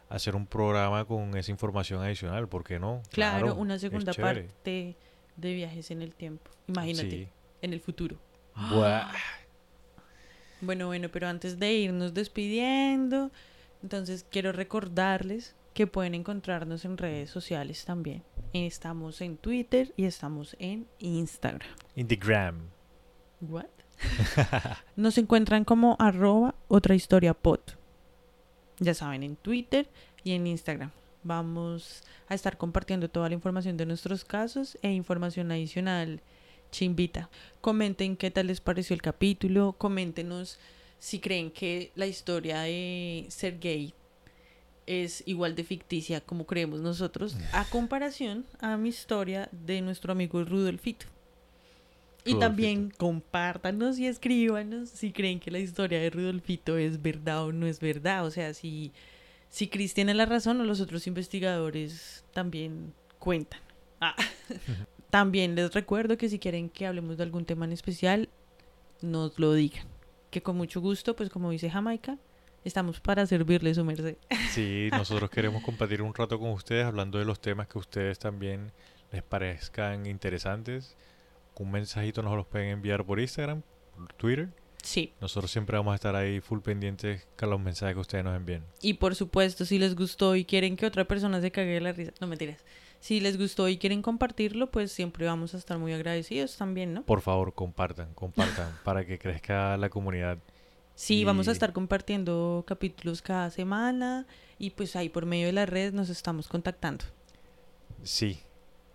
Speaker 2: hacer un programa con esa información adicional. ¿Por qué no?
Speaker 3: Claro, una segunda parte de viajes en el tiempo. Imagínate,
Speaker 2: Sí.
Speaker 3: en el futuro.
Speaker 2: Buah.
Speaker 3: Bueno, bueno, pero antes de irnos despidiendo, entonces quiero recordarles que pueden encontrarnos en redes sociales también. Estamos en Twitter y estamos en Instagram.
Speaker 2: In the gram.
Speaker 3: What? Nos encuentran como arroba otra historia pod. Ya saben, en Twitter y en Instagram. Vamos a estar compartiendo toda la información de nuestros casos e información adicional chimbita. Comenten qué tal les pareció el capítulo. Coméntenos si creen que la historia de Sergei es igual de ficticia como creemos nosotros, a comparación a mi historia de nuestro amigo Rudolfito. Y
Speaker 2: Rudolfito.
Speaker 3: también compártanos y escríbanos si creen que la historia de Rudolfito es verdad o no es verdad. O sea, si, si Chris tiene la razón o los otros investigadores también cuentan. Ah. también les recuerdo que si quieren que hablemos de algún tema en especial, nos lo digan. Que con mucho gusto, pues como dice Jamaica, estamos para servirle su merced.
Speaker 2: Sí, nosotros queremos compartir un rato con ustedes hablando de los temas que a ustedes también les parezcan interesantes. Un mensajito nos los pueden enviar por Instagram, por Twitter.
Speaker 3: Sí.
Speaker 2: Nosotros siempre vamos a estar ahí full pendientes con los mensajes que ustedes nos envíen.
Speaker 3: Y por supuesto, si les gustó y quieren que otra persona se cague de la risa, no mentiras. Si les gustó y quieren compartirlo, pues siempre vamos a estar muy agradecidos también, ¿no?
Speaker 2: Por favor, compartan, compartan para que crezca la comunidad.
Speaker 3: Sí, vamos a estar compartiendo capítulos cada semana y pues ahí por medio de las redes nos estamos contactando.
Speaker 2: Sí.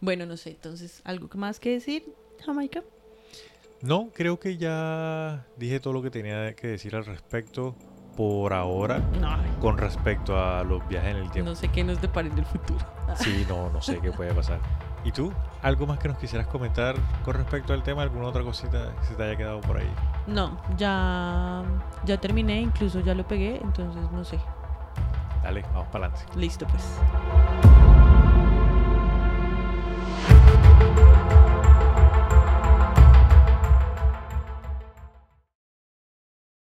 Speaker 3: Bueno, no sé, entonces, ¿algo más que decir, Jamaica?
Speaker 2: No, creo que ya dije todo lo que tenía que decir al respecto por ahora
Speaker 3: No,
Speaker 2: con respecto a los viajes en el tiempo.
Speaker 3: no sé qué nos depara en el futuro.
Speaker 2: Sí, no, no sé qué puede pasar. ¿Y tú? ¿Algo más que nos quisieras comentar con respecto al tema? ¿Alguna otra cosita que se te haya quedado por ahí?
Speaker 3: No, ya, ya terminé, incluso ya lo pegué, entonces no sé.
Speaker 2: Dale, vamos para adelante.
Speaker 3: Listo pues.